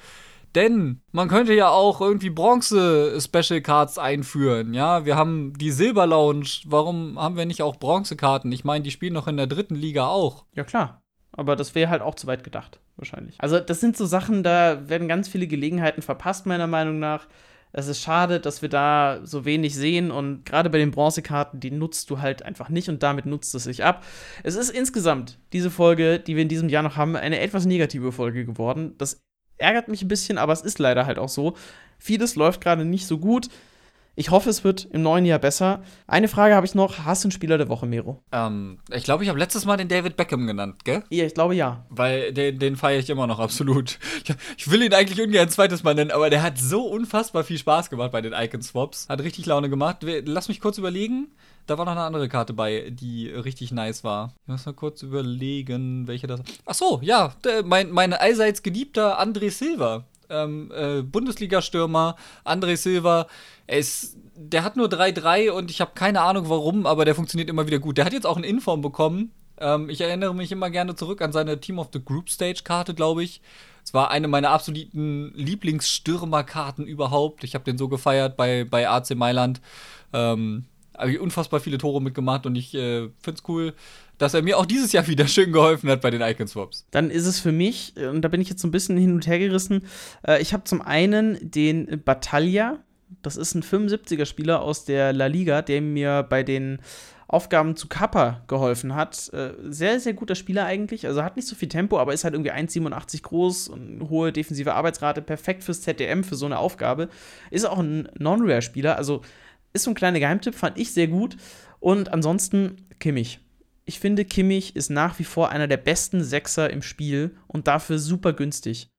Denn man könnte ja auch irgendwie Bronze-Special Cards einführen. Ja, wir haben die Silber Lounge. Warum haben wir nicht auch Bronzekarten? Ich meine, die spielen noch in der dritten Liga auch. Ja, klar. Aber das wäre halt auch zu weit gedacht, wahrscheinlich. Also, das sind so Sachen, da werden ganz viele Gelegenheiten verpasst, meiner Meinung nach. Es ist schade, dass wir da so wenig sehen und gerade bei den Bronzekarten, die nutzt du halt einfach nicht und damit nutzt es sich ab. Es ist insgesamt diese Folge, die wir in diesem Jahr noch haben, eine etwas negative Folge geworden. Das ärgert mich ein bisschen, aber es ist leider halt auch so. Vieles läuft gerade nicht so gut. Ich hoffe, es wird im neuen Jahr besser. Eine Frage habe ich noch. Hast du einen Spieler der Woche, Mero? Ähm, ich glaube, ich habe letztes Mal den David Beckham genannt, gell? Ja, ich glaube ja. Weil den, den feiere ich immer noch absolut. Ich will ihn eigentlich ungern ein zweites Mal nennen, aber der hat so unfassbar viel Spaß gemacht bei den Icon Swaps. Hat richtig Laune gemacht. Lass mich kurz überlegen. Da war noch eine andere Karte bei, die richtig nice war. Ich muss mal kurz überlegen, welche das. Ach so, ja, der, mein, mein allseits geliebter André Silva. Ähm, äh, Bundesliga-Stürmer, André Silva. Ist, der hat nur 3-3 und ich habe keine Ahnung warum, aber der funktioniert immer wieder gut. Der hat jetzt auch eine Inform bekommen. Ähm, ich erinnere mich immer gerne zurück an seine Team of the Group Stage-Karte, glaube ich. Es war eine meiner absoluten Lieblingsstürmerkarten überhaupt. Ich habe den so gefeiert bei, bei AC Mailand. Ähm, habe ich unfassbar viele Tore mitgemacht und ich äh, finde es cool, dass er mir auch dieses Jahr wieder schön geholfen hat bei den Icon Swaps. Dann ist es für mich, und da bin ich jetzt so ein bisschen hin und her gerissen, äh, ich habe zum einen den Battaglia, das ist ein 75er-Spieler aus der La Liga, der mir bei den Aufgaben zu Kappa geholfen hat. Äh, sehr, sehr guter Spieler eigentlich. Also hat nicht so viel Tempo, aber ist halt irgendwie 1,87 groß und hohe defensive Arbeitsrate. Perfekt fürs ZDM, für so eine Aufgabe. Ist auch ein Non-Rare-Spieler. Also ist so ein kleiner Geheimtipp, fand ich sehr gut. Und ansonsten Kimmich. Ich finde, Kimmich ist nach wie vor einer der besten Sechser im Spiel und dafür super günstig.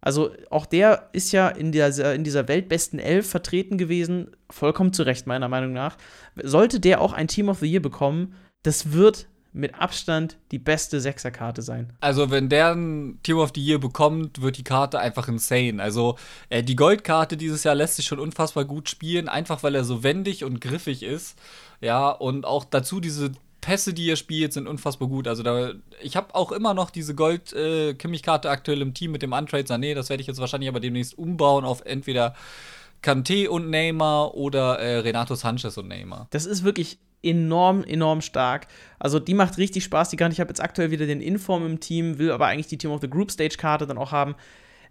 Also auch der ist ja in dieser, in dieser weltbesten Elf vertreten gewesen, vollkommen zu Recht meiner Meinung nach. Sollte der auch ein Team of the Year bekommen, das wird mit Abstand die beste Sechserkarte sein. Also, wenn der ein Team of the Year bekommt, wird die Karte einfach insane. Also, äh, die Goldkarte dieses Jahr lässt sich schon unfassbar gut spielen, einfach weil er so wendig und griffig ist. Ja, und auch dazu diese Pässe, die er spielt, sind unfassbar gut. Also da, ich habe auch immer noch diese Gold-Kimmich-Karte äh, aktuell im Team mit dem Untrade Sané. Das werde ich jetzt wahrscheinlich aber demnächst umbauen auf entweder Kanté und Neymar oder äh, Renato Sanchez und Neymar. Das ist wirklich enorm, enorm stark. Also die macht richtig Spaß. Die kann ich habe jetzt aktuell wieder den Inform im Team, will aber eigentlich die Team of the Group Stage Karte dann auch haben.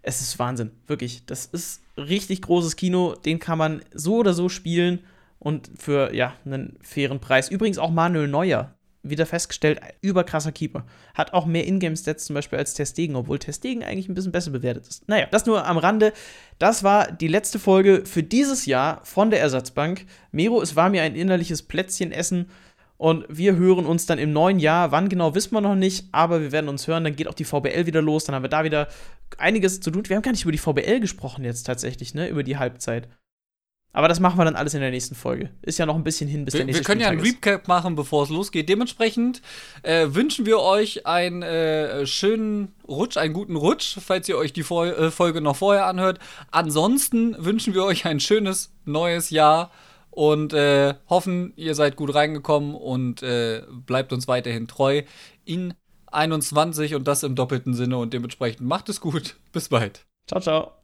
Es ist Wahnsinn, wirklich. Das ist richtig großes Kino. Den kann man so oder so spielen und für ja einen fairen Preis. Übrigens auch Manuel Neuer wieder festgestellt, überkrasser Keeper. Hat auch mehr Ingame-Stats zum Beispiel als Testegen, obwohl Testegen eigentlich ein bisschen besser bewertet ist. Naja, das nur am Rande. Das war die letzte Folge für dieses Jahr von der Ersatzbank. Mero, es war mir ein innerliches Plätzchenessen. Und wir hören uns dann im neuen Jahr. Wann genau, wissen wir noch nicht, aber wir werden uns hören. Dann geht auch die VBL wieder los. Dann haben wir da wieder einiges zu tun. Wir haben gar nicht über die VBL gesprochen jetzt tatsächlich, ne? Über die Halbzeit. Aber das machen wir dann alles in der nächsten Folge. Ist ja noch ein bisschen hin, bis wir, der nächste Wir können ja einen Recap machen, bevor es losgeht. Dementsprechend äh, wünschen wir euch einen äh, schönen Rutsch, einen guten Rutsch, falls ihr euch die Vol äh, Folge noch vorher anhört. Ansonsten wünschen wir euch ein schönes neues Jahr und äh, hoffen, ihr seid gut reingekommen und äh, bleibt uns weiterhin treu in 21 und das im doppelten Sinne und dementsprechend macht es gut. Bis bald. Ciao, ciao.